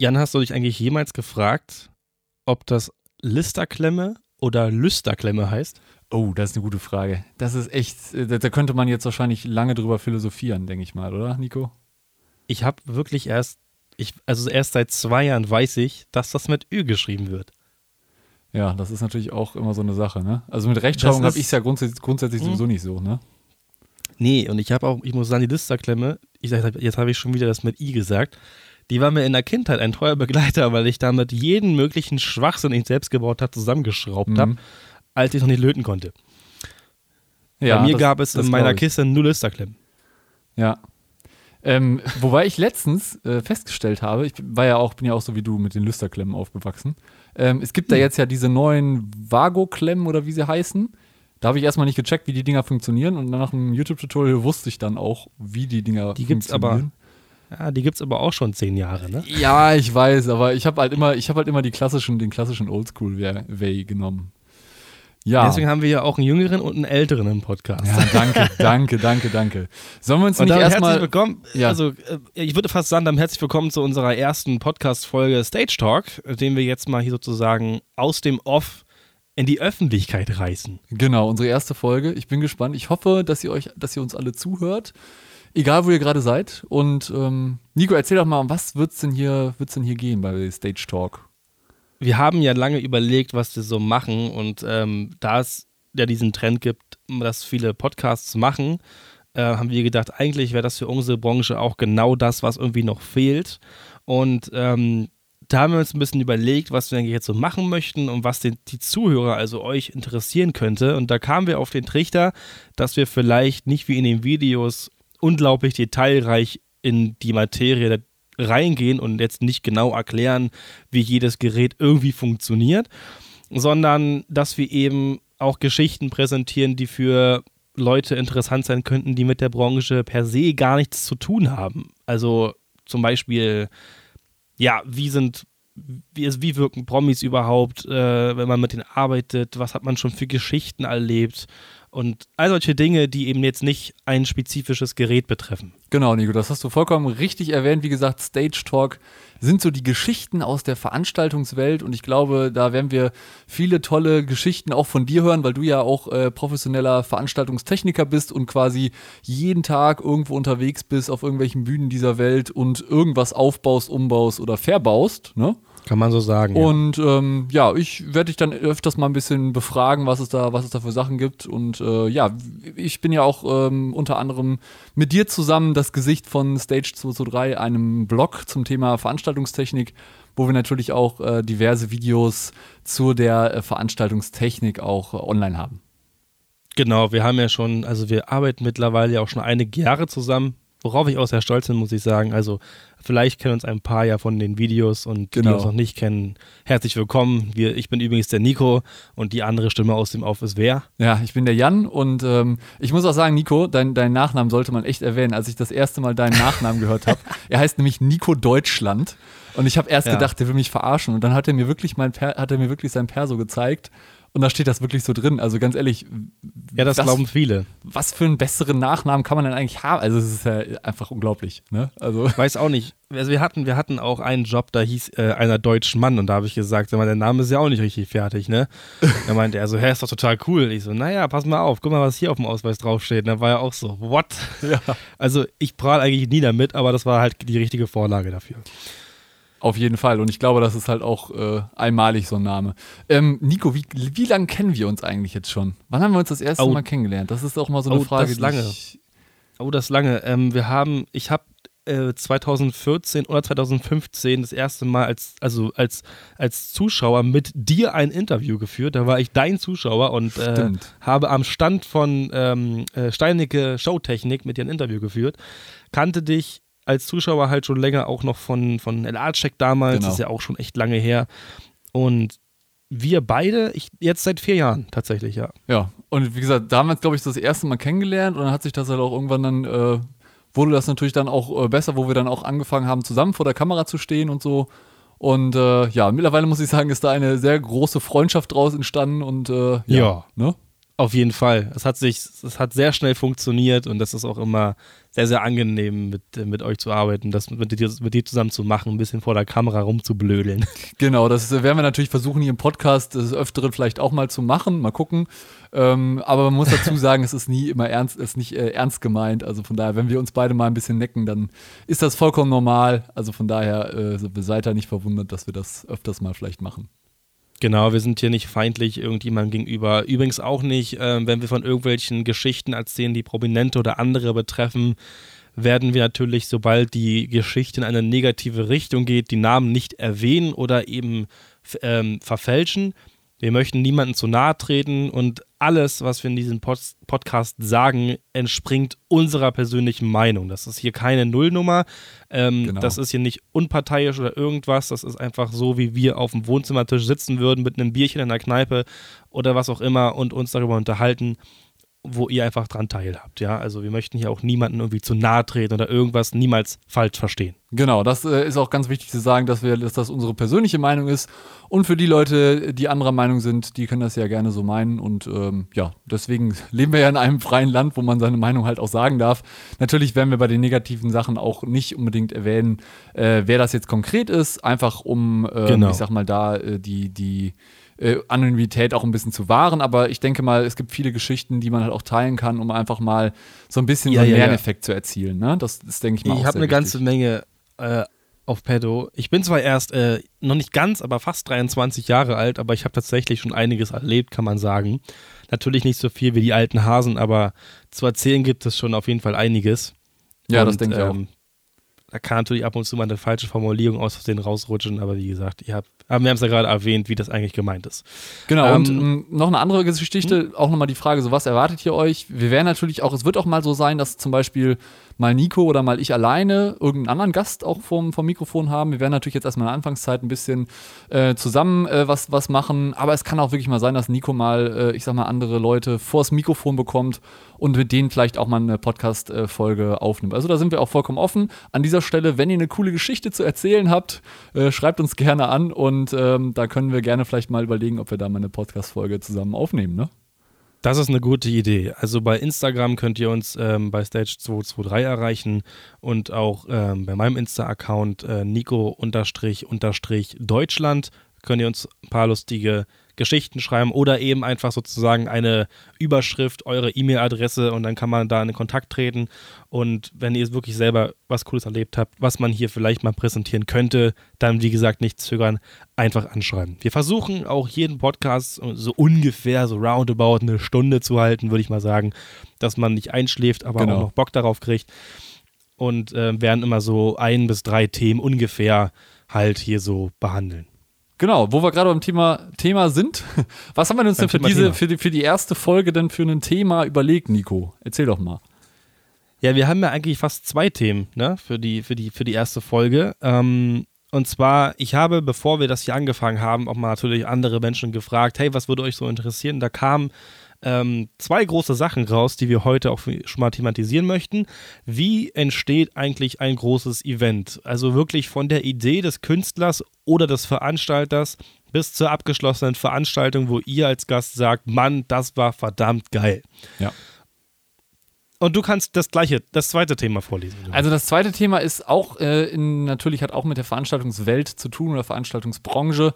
Jan, hast du dich eigentlich jemals gefragt, ob das Listerklemme oder Lüsterklemme heißt? Oh, das ist eine gute Frage. Das ist echt, äh, da, könnte man jetzt wahrscheinlich lange drüber philosophieren, denke ich mal, oder, Nico? Ich habe wirklich erst, ich, also erst seit zwei Jahren weiß ich, dass das mit Ü geschrieben wird. Ja, das ist natürlich auch immer so eine Sache, ne? Also mit Rechtschreibung habe ich es ja grundsätzlich, grundsätzlich sowieso nicht so, ne? Nee, und ich habe auch, ich muss sagen, die Listerklemme, ich jetzt habe ich schon wieder das mit I gesagt, die war mir in der Kindheit ein treuer Begleiter, weil ich damit jeden möglichen Schwachsinn, den ich selbst gebaut habe, zusammengeschraubt Mhm. habe, als ich noch nicht löten konnte. Ja, Bei mir das- gab es in meiner. Kiste nur Listerklemmen. Ja. Ähm, wobei ich letztens äh, festgestellt habe, ich war ja auch, bin ja auch so wie du mit den Lüsterklemmen aufgewachsen. Ähm, es gibt da jetzt ja diese neuen Vago-Klemmen oder wie sie heißen. Da habe ich erstmal nicht gecheckt, wie die Dinger funktionieren und nach einem YouTube-Tutorial wusste ich dann auch, wie die Dinger Die gibt's aber- Ja, die gibt es aber auch schon zehn Jahre, ne? Ja, ich weiß, aber ich habe halt immer, ich habe halt immer die klassischen, den klassischen Oldschool-Way genommen. Ja. Deswegen haben wir ja auch einen jüngeren und einen älteren im Podcast. ja, danke, danke, danke, danke. Sollen wir uns Und nicht damit herzlich erstmal. willkommen, Ja. also äh, ich würde fast sagen, dann herzlich willkommen zu unserer ersten Podcast-Folge Stage Talk, den wir jetzt mal hier sozusagen aus dem Off in die Öffentlichkeit reißen. Genau, unsere erste Folge. Ich bin gespannt. Ich hoffe, dass ihr euch, dass ihr uns alle zuhört. Egal, wo ihr gerade seid. Und ähm, Nico, erzähl doch mal, was wird's denn hier, denn hier gehen bei Stage Talk? Wir haben ja lange überlegt, was wir so machen und ähm, da es ja diesen Trend gibt, dass viele Podcasts machen, äh, haben wir gedacht, eigentlich wäre das für unsere Branche auch genau das, was irgendwie noch fehlt. Und ähm, da haben wir uns ein bisschen überlegt, was wir eigentlich jetzt so machen möchten und was den, die Zuhörer, also euch, interessieren könnte. Und da kamen wir auf den Trichter, dass wir vielleicht nicht wie in den Videos unglaublich detailreich in die Materie reingehen und jetzt nicht genau erklären, wie jedes Gerät irgendwie funktioniert, sondern dass wir eben auch Geschichten präsentieren, die für Leute interessant sein könnten, die mit der Branche per se gar nichts zu tun haben. Also zum Beispiel, ja, wie sind, wie, wie wirken Promis überhaupt, äh, wenn man mit denen arbeitet, was hat man schon für Geschichten erlebt und all solche Dinge, die eben jetzt nicht ein spezifisches Gerät betreffen. Genau, Nico, das hast du vollkommen richtig erwähnt. Wie gesagt, Stage Talk sind so die Geschichten aus der Veranstaltungswelt und ich glaube, da werden wir viele tolle Geschichten auch von dir hören, weil du ja auch äh, professioneller Veranstaltungstechniker bist und quasi jeden Tag irgendwo unterwegs bist auf irgendwelchen Bühnen dieser Welt und irgendwas aufbaust, umbaust oder verbaust, ne? Kann man so sagen. ja. Und ähm, ja, ich werde dich dann öfters mal ein bisschen befragen, was es da, was es da für Sachen gibt. Und äh, ja, ich bin ja auch ähm, unter anderem mit dir zusammen das Gesicht von Stage 223, einem Blog zum Thema Veranstaltungstechnik, wo wir natürlich auch äh, diverse Videos zu der äh, Veranstaltungstechnik auch äh, online haben. Genau, wir haben ja schon, also wir arbeiten mittlerweile ja auch schon einige Jahre zusammen, worauf ich auch sehr stolz bin, muss ich sagen. Also vielleicht kennen uns ein paar ja von den Videos und die, die Genau. uns noch nicht kennen, herzlich willkommen. Wir, ich bin übrigens der Nico und die andere Stimme aus dem Off ist wer? Ja, ich bin der Jan und ähm, ich muss auch sagen, Nico, dein, dein Nachnamen sollte man echt erwähnen, als ich das erste Mal deinen Nachnamen gehört habe. Er heißt nämlich Nico Deutschland und ich habe erst Ja. gedacht, der will mich verarschen und dann hat er mir wirklich mein per hat er mir wirklich sein Perso gezeigt und da steht das wirklich so drin. Also ganz ehrlich, Ja, das was, glauben viele. was für einen besseren Nachnamen kann man denn eigentlich haben? Also es ist ja einfach unglaublich, ne? Also Ich weiß auch nicht. Also wir hatten, wir hatten auch einen Job, da hieß äh, einer deutsch Mann und da habe ich gesagt, der Name ist ja auch nicht richtig fertig, ne? Da meinte er so, hä, ist doch total cool. Ich so, naja, pass mal auf, guck mal, was hier auf dem Ausweis draufsteht. Und da war er auch so, what? ja. Also ich prahl eigentlich nie damit, aber das war halt die richtige Vorlage dafür. Auf jeden Fall. Und ich glaube, das ist halt auch äh, einmalig so ein Name. Ähm, Nico, wie, wie lange kennen wir uns eigentlich jetzt schon? Wann haben wir uns das erste Oh. Mal kennengelernt? Das ist auch mal so eine Oh, Frage, das die lange. ich Oh, das lange. Ähm, wir haben, ich habe äh, 2014 oder 2015 das erste Mal als, also als, als Zuschauer mit dir ein Interview geführt. Da war ich dein Zuschauer und äh, habe am Stand von ähm, äh, Steinicke Showtechnik mit dir ein Interview geführt. Kannte dich als Zuschauer halt schon länger auch noch von, von LA-Check damals. Genau. Das ist ja auch schon echt lange her. Und wir beide, ich, jetzt seit vier Jahren tatsächlich, ja. Ja, und wie gesagt, damals, glaube ich, das erste Mal kennengelernt und dann hat sich das halt auch irgendwann dann, äh, wurde das natürlich dann auch äh, besser, wo wir dann auch angefangen haben, zusammen vor der Kamera zu stehen und so. Und äh, ja, mittlerweile muss ich sagen, ist da eine sehr große Freundschaft draus entstanden und äh, ja. Ja. Ne? Auf jeden Fall. Es hat sich, es hat sehr schnell funktioniert und das ist auch immer sehr, sehr angenehm, mit, mit euch zu arbeiten, das mit dir, mit dir zusammen zu machen, ein bisschen vor der Kamera rumzublödeln. Genau, das werden wir natürlich versuchen, hier im Podcast des Öfteren vielleicht auch mal zu machen. Mal gucken. Ähm, aber man muss dazu sagen, es ist nie immer ernst, es ist nicht äh, ernst gemeint. Also von daher, wenn wir uns beide mal ein bisschen necken, dann ist das vollkommen normal. Also von daher, äh, seid da nicht verwundert, dass wir das öfters mal vielleicht machen. Genau, wir sind hier nicht feindlich irgendjemandem gegenüber. Übrigens auch nicht, äh, wenn wir von irgendwelchen Geschichten erzählen, die Prominente oder andere betreffen, werden wir natürlich, sobald die Geschichte in eine negative Richtung geht, die Namen nicht erwähnen oder eben ähm, verfälschen. Wir möchten niemandem zu nahe treten und alles, was wir in diesem Pod Podcast sagen, entspringt unserer persönlichen Meinung. Das ist hier keine Nullnummer. Ähm, genau. Das ist hier nicht unparteiisch oder irgendwas. Das ist einfach so, wie wir auf dem Wohnzimmertisch sitzen würden mit einem Bierchen in der Kneipe oder was auch immer und uns darüber unterhalten wo ihr einfach dran teilhabt. Ja, also wir möchten hier auch niemanden irgendwie zu nahe treten oder irgendwas niemals falsch verstehen. Genau, das äh, ist auch ganz wichtig zu sagen, dass wir, dass das unsere persönliche Meinung ist. Und für die Leute, die anderer Meinung sind, die können das ja gerne so meinen. Und ähm, ja, deswegen leben wir ja in einem freien Land, wo man seine Meinung halt auch sagen darf. Natürlich werden wir bei den negativen Sachen auch nicht unbedingt erwähnen, äh, wer das jetzt konkret ist, einfach um, äh, genau. ich sag mal, da äh, die, die äh, Anonymität auch ein bisschen zu wahren. Aber ich denke mal, es gibt viele Geschichten, die man halt auch teilen kann, um einfach mal so ein bisschen ja, so einen ja, Lerneffekt ja. zu erzielen. Ne? Das ist, denke ich mal, Ich habe eine wichtig. ganze Menge äh, auf Pedo. Ich bin zwar erst äh, noch nicht ganz, aber fast 23 Jahre alt, aber ich habe tatsächlich schon einiges erlebt, kann man sagen. Natürlich nicht so viel wie die alten Hasen, aber zu erzählen gibt es schon auf jeden Fall einiges. Ja, Und, das denke ich ähm, auch da kann natürlich ab und zu mal eine falsche Formulierung aus Versehen rausrutschen, aber wie gesagt, ihr habt, aber wir haben es ja gerade erwähnt, wie das eigentlich gemeint ist. Genau, ähm, und ähm, noch eine andere Geschichte, hm? auch nochmal die Frage, so was erwartet ihr euch? Wir werden natürlich auch, es wird auch mal so sein, dass zum Beispiel mal Nico oder mal ich alleine irgendeinen anderen Gast auch vom, vom Mikrofon haben. Wir werden natürlich jetzt erstmal in der Anfangszeit ein bisschen äh, zusammen äh, was, was machen, aber es kann auch wirklich mal sein, dass Nico mal, äh, ich sag mal, andere Leute vors Mikrofon bekommt und mit denen vielleicht auch mal eine Podcast-Folge aufnimmt. Also da sind wir auch vollkommen offen. An dieser Stelle, wenn ihr eine coole Geschichte zu erzählen habt, äh, schreibt uns gerne an und ähm, da können wir gerne vielleicht mal überlegen, ob wir da mal eine Podcast-Folge zusammen aufnehmen, ne? Das ist eine gute Idee. Also bei Instagram könnt ihr uns ähm, bei Stage223 erreichen und auch ähm, bei meinem Insta-Account äh, Nico-Deutschland könnt ihr uns ein paar lustige Geschichten schreiben oder eben einfach sozusagen eine Überschrift, eure E-Mail-Adresse und dann kann man da in Kontakt treten. Und wenn ihr wirklich selber was Cooles erlebt habt, was man hier vielleicht mal präsentieren könnte, dann wie gesagt nicht zögern, einfach anschreiben. Wir versuchen auch jeden Podcast so ungefähr so roundabout eine Stunde zu halten, würde ich mal sagen, dass man nicht einschläft, aber genau. auch noch Bock darauf kriegt. Und äh, werden immer so ein bis drei Themen ungefähr halt hier so behandeln. Genau, wo wir gerade beim Thema, Thema sind. Was haben wir uns denn für, diese, für, die, für die erste Folge denn für ein Thema überlegt, Nico? Erzähl doch mal. Ja, wir haben ja eigentlich fast zwei Themen ne, für, die, für, die, für die erste Folge. Ähm, und zwar, ich habe, bevor wir das hier angefangen haben, auch mal natürlich andere Menschen gefragt, hey, was würde euch so interessieren? Da kam ähm, zwei große Sachen raus, die wir heute auch schon mal thematisieren möchten. Wie entsteht eigentlich ein großes Event? Also wirklich von der Idee des Künstlers oder des Veranstalters bis zur abgeschlossenen Veranstaltung, wo ihr als Gast sagt, Mann, das war verdammt geil. Ja. Und du kannst das gleiche, das zweite Thema vorlesen. Also das zweite Thema ist auch, äh, in, natürlich hat auch mit der Veranstaltungswelt zu tun oder Veranstaltungsbranche.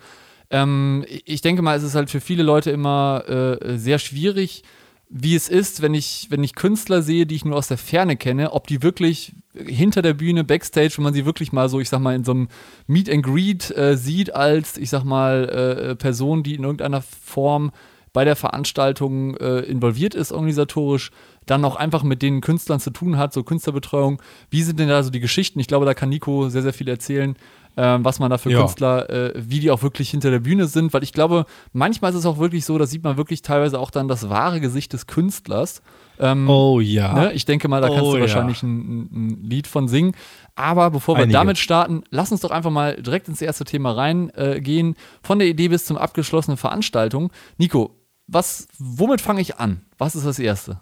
Ähm, ich denke mal, es ist halt für viele Leute immer äh, sehr schwierig, wie es ist, wenn ich, wenn ich Künstler sehe, die ich nur aus der Ferne kenne, ob die wirklich hinter der Bühne, Backstage, wenn man sie wirklich mal so, ich sag mal, in so einem Meet and Greet äh, sieht, als, ich sag mal, äh, Person, die in irgendeiner Form bei der Veranstaltung äh, involviert ist, organisatorisch, dann auch einfach mit den Künstlern zu tun hat, so Künstlerbetreuung. Wie sind denn da so die Geschichten? Ich glaube, da kann Nico sehr, sehr viel erzählen ähm, was man da für ja. Künstler, äh, wie die auch wirklich hinter der Bühne sind, weil ich glaube, manchmal ist es auch wirklich so, da sieht man wirklich teilweise auch dann das wahre Gesicht des Künstlers. Ähm, oh ja. Ne? Ich denke mal, da kannst oh, du wahrscheinlich ja. ein, ein, Lied von singen. Aber bevor wir Einige. damit starten, lass uns doch einfach mal direkt ins erste Thema reingehen. Äh, von der Idee bis zum abgeschlossenen Veranstaltung. Nico, was, womit fange ich an? Was ist das Erste?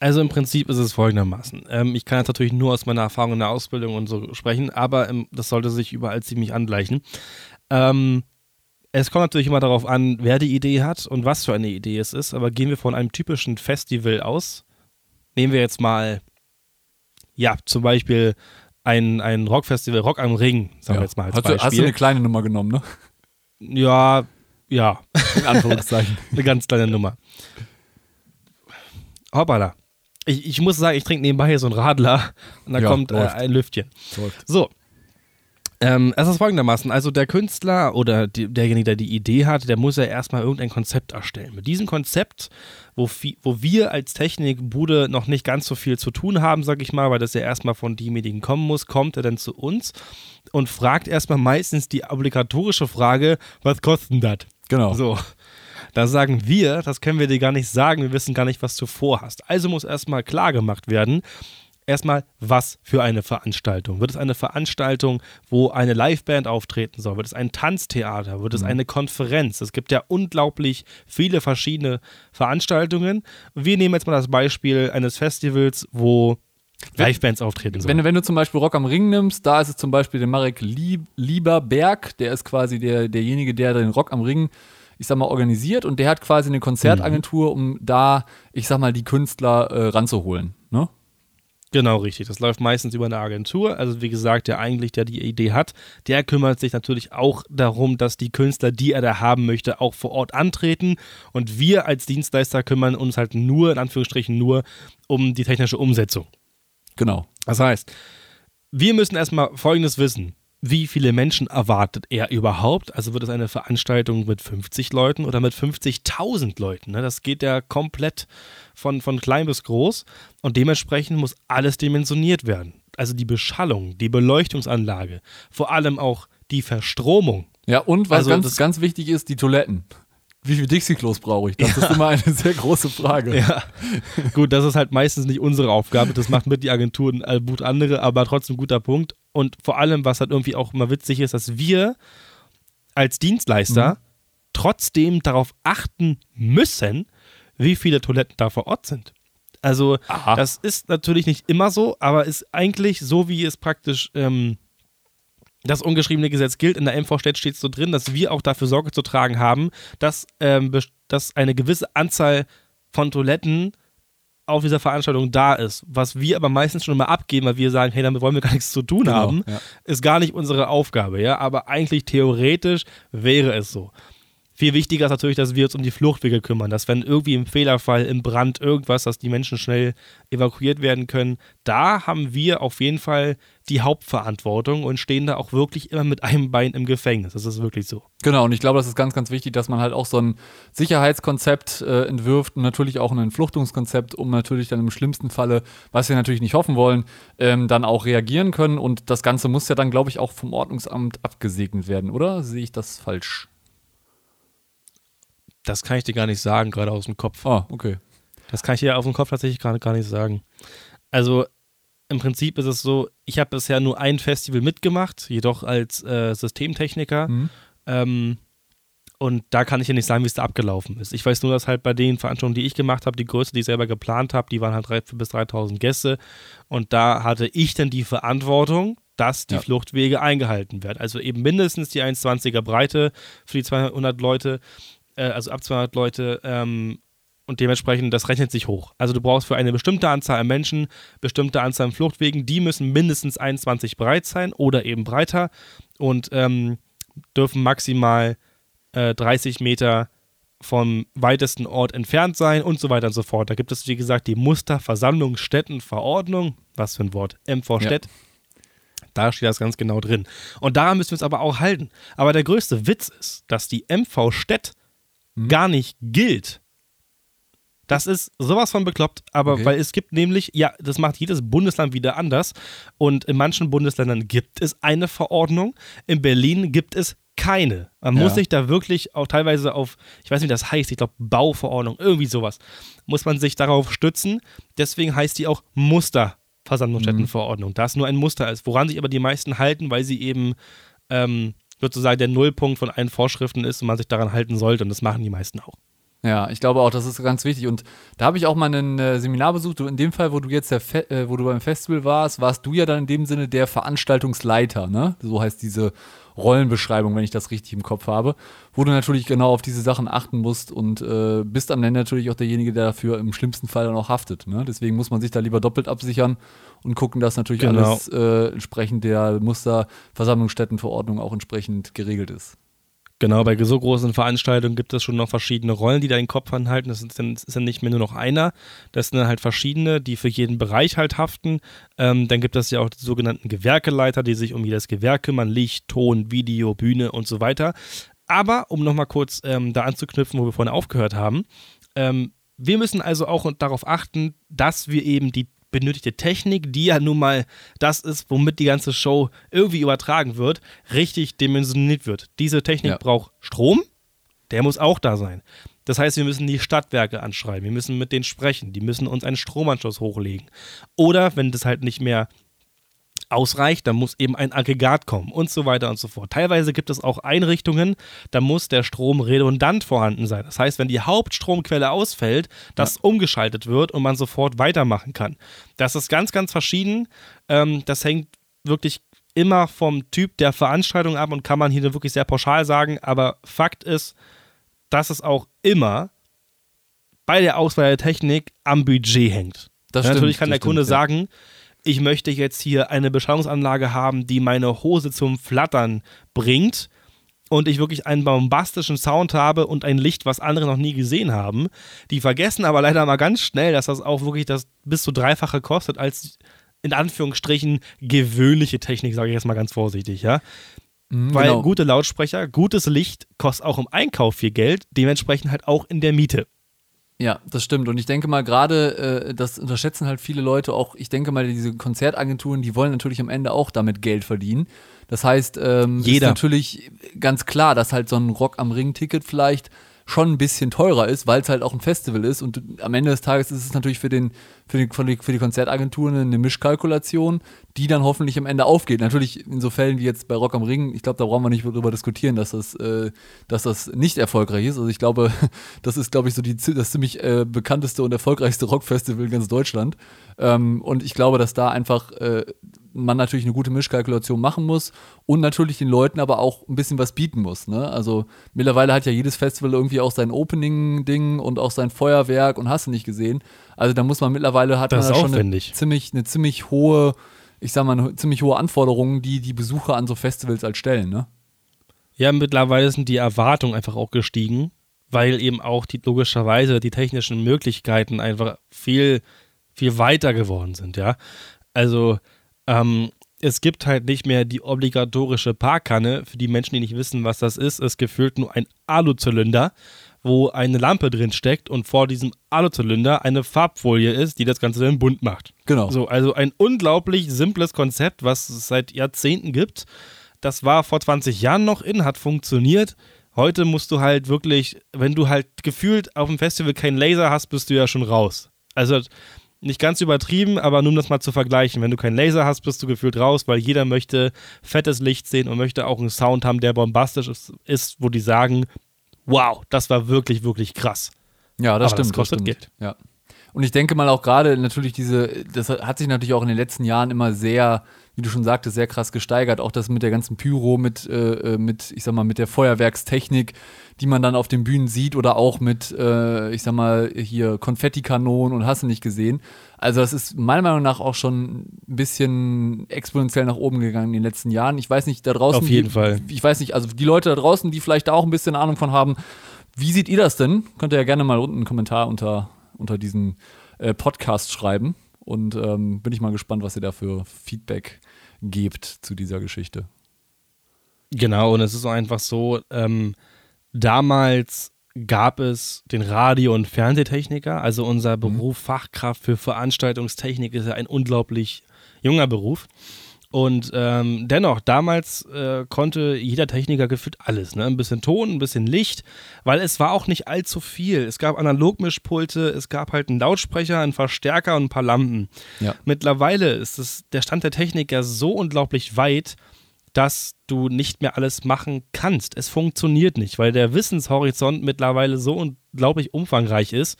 Also im Prinzip ist es folgendermaßen. Ähm, ich kann jetzt natürlich nur aus meiner Erfahrung in der Ausbildung und so sprechen, aber ähm, das sollte sich überall ziemlich angleichen. Ähm, Es kommt natürlich immer darauf an, wer die Idee hat und was für eine Idee es ist, aber gehen wir von einem typischen Festival aus. Nehmen wir jetzt mal, ja, zum Beispiel ein, ein Rockfestival, Rock am Ring, sagen ja. wir jetzt mal als hast Beispiel. Du, hast du eine kleine Nummer genommen, ne? Ja, ja. In Anführungszeichen. eine ganz kleine Nummer. Hoppala. Ich, ich muss sagen, ich trinke nebenbei hier so einen Radler und da ja, kommt äh, ein Lüftchen. Läuft. So, ähm, es ist folgendermaßen, also der Künstler oder die, derjenige, der die Idee hat, der muss ja erstmal irgendein Konzept erstellen. Mit diesem Konzept, wo, wo wir als Technikbude noch nicht ganz so viel zu tun haben, sag ich mal, weil das ja erstmal von demjenigen kommen muss, kommt er dann zu uns und fragt erstmal meistens die obligatorische Frage, was kostet denn das? Genau. So. Da sagen wir, das können wir dir gar nicht sagen, wir wissen gar nicht, was du vorhast. Also muss erstmal klar gemacht werden, erstmal, was für eine Veranstaltung? Wird es eine Veranstaltung, wo eine Liveband auftreten soll? Wird es ein Tanztheater? Wird es mhm. eine Konferenz? Es gibt ja unglaublich viele verschiedene Veranstaltungen. Wir nehmen jetzt mal das Beispiel eines Festivals, wo Livebands auftreten sollen. Wenn, wenn, du zum Beispiel Rock am Ring nimmst, da ist es zum Beispiel der Marek Lieb, Lieberberg, der ist quasi der, derjenige, der den Rock am Ring ich sag mal, organisiert und der hat quasi eine Konzertagentur, mhm. um da, ich sag mal, die Künstler äh, ranzuholen. Ne? Genau, richtig. Das läuft meistens über eine Agentur. Also wie gesagt, der eigentlich, der die Idee hat, der kümmert sich natürlich auch darum, dass die Künstler, die er da haben möchte, auch vor Ort antreten. Und wir als Dienstleister kümmern uns halt nur, in Anführungsstrichen nur, um die technische Umsetzung. Genau. Das heißt, wir müssen erstmal Folgendes wissen wie viele Menschen erwartet er überhaupt? Also wird es eine Veranstaltung mit 50 Leuten oder mit 50.000 Leuten? Ne? Das geht ja komplett von, von klein bis groß und dementsprechend muss alles dimensioniert werden. Also die Beschallung, die Beleuchtungsanlage, vor allem auch die Verstromung. Ja, und was also ganz, ganz wichtig ist, die Toiletten wie viel Dixie-Klos brauche ich? Das ja. ist immer eine sehr große Frage. Ja. Gut, das ist halt meistens nicht unsere Aufgabe. Das macht mit die Agenturen gut andere, aber trotzdem guter Punkt. Und vor allem, was halt irgendwie auch immer witzig ist, dass wir als Dienstleister mhm. trotzdem darauf achten müssen, wie viele Toiletten da vor Ort sind. Also, Aha. das ist natürlich nicht immer so, aber ist eigentlich so, wie es praktisch ähm, das ungeschriebene Gesetz gilt. In der MV steht so drin, dass wir auch dafür Sorge zu tragen haben, dass, ähm, dass eine gewisse Anzahl von Toiletten auf dieser Veranstaltung da ist. Was wir aber meistens schon mal abgeben, weil wir sagen, hey, damit wollen wir gar nichts zu tun genau, haben, ja. ist gar nicht unsere Aufgabe, ja. Aber eigentlich theoretisch wäre es so. Viel wichtiger ist natürlich, dass wir uns um die Fluchtwege kümmern, dass wenn irgendwie im Fehlerfall, im Brand irgendwas, dass die Menschen schnell evakuiert werden können, da haben wir auf jeden Fall die Hauptverantwortung und stehen da auch wirklich immer mit einem Bein im Gefängnis. Das ist wirklich so. Genau, und ich glaube, das ist ganz, ganz wichtig, dass man halt auch so ein Sicherheitskonzept äh, entwirft und natürlich auch ein Entfluchtungskonzept, um natürlich dann im schlimmsten Falle, was wir natürlich nicht hoffen wollen, ähm, dann auch reagieren können. Und das Ganze muss ja dann, glaube ich, auch vom Ordnungsamt abgesegnet werden, oder? Sehe ich das falsch? Das kann ich dir gar nicht sagen, gerade aus dem Kopf. Ah, okay. Das kann ich dir auf dem Kopf tatsächlich gerade gar nicht sagen. Also im Prinzip ist es so, ich habe bisher nur ein Festival mitgemacht, jedoch als äh, Systemtechniker. Mhm. Ähm, und da kann ich ja nicht sagen, wie es da abgelaufen ist. Ich weiß nur, dass halt bei den Veranstaltungen, die ich gemacht habe, die Größe, die ich selber geplant habe, die waren halt 3, bis 3000 Gäste. Und da hatte ich dann die Verantwortung, dass die ja. Fluchtwege eingehalten werden. Also eben mindestens die 1,20er Breite für die 200 Leute äh, also ab 200 Leute ähm, und dementsprechend, das rechnet sich hoch. Also du brauchst für eine bestimmte Anzahl an Menschen, bestimmte Anzahl an Fluchtwegen, die müssen mindestens 21 breit sein oder eben breiter und ähm, dürfen maximal äh, 30 Meter vom weitesten Ort entfernt sein und so weiter und so fort. Da gibt es, wie gesagt, die Musterversammlungsstättenverordnung, was für ein Wort, MV Städt. Ja. Da steht das ganz genau drin. Und daran müssen wir uns aber auch halten. Aber der größte Witz ist, dass die MV Städt mhm. gar nicht gilt. Das ist sowas von bekloppt, aber okay. weil es gibt nämlich, ja, das macht jedes Bundesland wieder anders und in manchen Bundesländern gibt es eine Verordnung, in Berlin gibt es keine. Man ja. muss sich da wirklich auch teilweise auf, ich weiß nicht, wie das heißt, ich glaube Bauverordnung, irgendwie sowas, muss man sich darauf stützen. Deswegen heißt die auch Musterversammlungsstättenverordnung, mhm. da es nur ein Muster ist, woran sich aber die meisten halten, weil sie eben ähm, sozusagen der Nullpunkt von allen Vorschriften ist und man sich daran halten sollte. Und das machen die meisten auch. Ja, ich glaube auch, das ist ganz wichtig. Und da habe ich auch mal ein äh, Seminar besucht. In dem Fall, wo du jetzt äh, wo du beim Festival warst, warst du ja dann in dem Sinne der Veranstaltungsleiter, ne? So heißt diese Rollenbeschreibung, wenn ich das richtig im Kopf habe, wo du natürlich genau auf diese Sachen achten musst und äh, bist am Ende natürlich auch derjenige, der dafür im schlimmsten Fall dann auch haftet. Ne? Deswegen muss man sich da lieber doppelt absichern und gucken, dass natürlich genau. alles äh, entsprechend der Musterversammlungsstättenverordnung auch entsprechend geregelt ist. Genau, bei so großen Veranstaltungen gibt es schon noch verschiedene Rollen, die da den Kopf anhalten. Das ist dann, ist dann nicht mehr nur noch einer. Das sind dann halt verschiedene, die für jeden Bereich halt haften. Ähm, dann gibt es ja auch die sogenannten Gewerkeleiter, die sich um jedes Gewerk kümmern. Licht, Ton, Video, Bühne und so weiter. Aber, um nochmal kurz ähm, da anzuknüpfen, wo wir vorhin aufgehört haben, ähm, wir müssen also auch darauf achten, dass wir eben die benötigte Technik, die ja nun mal das ist, womit die ganze Show irgendwie übertragen wird, richtig dimensioniert wird. Diese Technik ja. braucht Strom, der muss auch da sein. Das heißt, wir müssen die Stadtwerke anschreiben, wir müssen mit denen sprechen, die müssen uns einen Stromanschluss hochlegen. Oder wenn das halt nicht mehr ausreicht, dann muss eben ein Aggregat kommen und so weiter und so fort. Teilweise gibt es auch Einrichtungen, da muss der Strom redundant vorhanden sein. Das heißt, wenn die Hauptstromquelle ausfällt, dass ja. umgeschaltet wird und man sofort weitermachen kann. Das ist ganz, ganz verschieden. Ähm, das hängt wirklich immer vom Typ der Veranstaltung ab und kann man hier wirklich sehr pauschal sagen. Aber Fakt ist, dass es auch immer bei der Auswahl der Technik am Budget hängt. Das ja, stimmt, natürlich kann der Kunde stimmt, ja. sagen, ich möchte jetzt hier eine Beschallungsanlage haben, die meine Hose zum Flattern bringt und ich wirklich einen bombastischen Sound habe und ein Licht, was andere noch nie gesehen haben. Die vergessen aber leider mal ganz schnell, dass das auch wirklich das bis zu dreifache kostet als in Anführungsstrichen gewöhnliche Technik, sage ich jetzt mal ganz vorsichtig, ja. Mhm, Weil genau. gute Lautsprecher, gutes Licht kostet auch im Einkauf viel Geld, dementsprechend halt auch in der Miete. Ja, das stimmt. Und ich denke mal, gerade äh, das unterschätzen halt viele Leute auch. Ich denke mal, diese Konzertagenturen, die wollen natürlich am Ende auch damit Geld verdienen. Das heißt, ähm, Jeder. ist natürlich ganz klar, dass halt so ein Rock am Ring-Ticket vielleicht schon ein bisschen teurer ist, weil es halt auch ein Festival ist. Und am Ende des Tages ist es natürlich für, den, für, die, für die Konzertagenturen eine Mischkalkulation, die dann hoffentlich am Ende aufgeht. Natürlich in so Fällen wie jetzt bei Rock am Ring, ich glaube, da brauchen wir nicht drüber diskutieren, dass das, äh, dass das nicht erfolgreich ist. Also ich glaube, das ist, glaube ich, so die, das ziemlich äh, bekannteste und erfolgreichste Rockfestival in ganz Deutschland. Ähm, und ich glaube, dass da einfach äh, man natürlich eine gute Mischkalkulation machen muss und natürlich den Leuten aber auch ein bisschen was bieten muss. Ne? Also mittlerweile hat ja jedes Festival irgendwie auch sein Opening-Ding und auch sein Feuerwerk und hast du nicht gesehen. Also da muss man mittlerweile hat das man schon eine ziemlich, eine ziemlich hohe, ich sag mal, eine ziemlich hohe Anforderungen, die die Besucher an so Festivals halt stellen. Ne? Ja, mittlerweile sind die Erwartungen einfach auch gestiegen, weil eben auch die logischerweise die technischen Möglichkeiten einfach viel, viel weiter geworden sind, ja. Also ähm, es gibt halt nicht mehr die obligatorische Parkkanne. Für die Menschen, die nicht wissen, was das ist, ist gefühlt nur ein Aluzylinder, wo eine Lampe drin steckt und vor diesem Aluzylinder eine Farbfolie ist, die das Ganze dann bunt macht. Genau. So, also ein unglaublich simples Konzept, was es seit Jahrzehnten gibt. Das war vor 20 Jahren noch in, hat funktioniert. Heute musst du halt wirklich, wenn du halt gefühlt auf dem Festival keinen Laser hast, bist du ja schon raus. Also nicht ganz übertrieben, aber nur um das mal zu vergleichen. Wenn du keinen Laser hast, bist du gefühlt raus, weil jeder möchte fettes Licht sehen und möchte auch einen Sound haben, der bombastisch ist, ist wo die sagen, wow, das war wirklich, wirklich krass. Ja, das aber stimmt. Das kostet das stimmt. Geld. Ja. Und ich denke mal auch gerade natürlich diese, das hat sich natürlich auch in den letzten Jahren immer sehr, wie du schon sagtest, sehr krass gesteigert. Auch das mit der ganzen Pyro, mit, äh, äh mit, ich sag mal, mit der Feuerwerkstechnik, die man dann auf den Bühnen sieht oder auch mit, äh, ich sag mal, hier Konfettikanonen und hast du nicht gesehen. Also das ist meiner Meinung nach auch schon ein bisschen exponentiell nach oben gegangen in den letzten Jahren. Ich weiß nicht, da draußen. Auf jeden die, Fall. Ich weiß nicht, also die Leute da draußen, die vielleicht da auch ein bisschen Ahnung von haben, wie seht ihr das denn? Könnt ihr ja gerne mal unten einen Kommentar unter, unter diesen äh, Podcast schreiben. Und ähm, bin ich mal gespannt, was ihr da für Feedback gebt zu dieser Geschichte. Genau, und es ist einfach so, ähm, damals gab es den Radio- und Fernsehtechniker. Also unser mhm. Beruf Fachkraft für Veranstaltungstechnik ist ja ein unglaublich junger Beruf. Und ähm, dennoch, damals äh, konnte jeder Techniker gefühlt alles. Ne? Ein bisschen Ton, ein bisschen Licht, weil es war auch nicht allzu viel. Es gab Analogmischpulte, es gab halt einen Lautsprecher, einen Verstärker und ein paar Lampen. Ja. Mittlerweile ist es, der Stand der Technik ja so unglaublich weit, dass du nicht mehr alles machen kannst. Es funktioniert nicht, weil der Wissenshorizont mittlerweile so unglaublich umfangreich ist,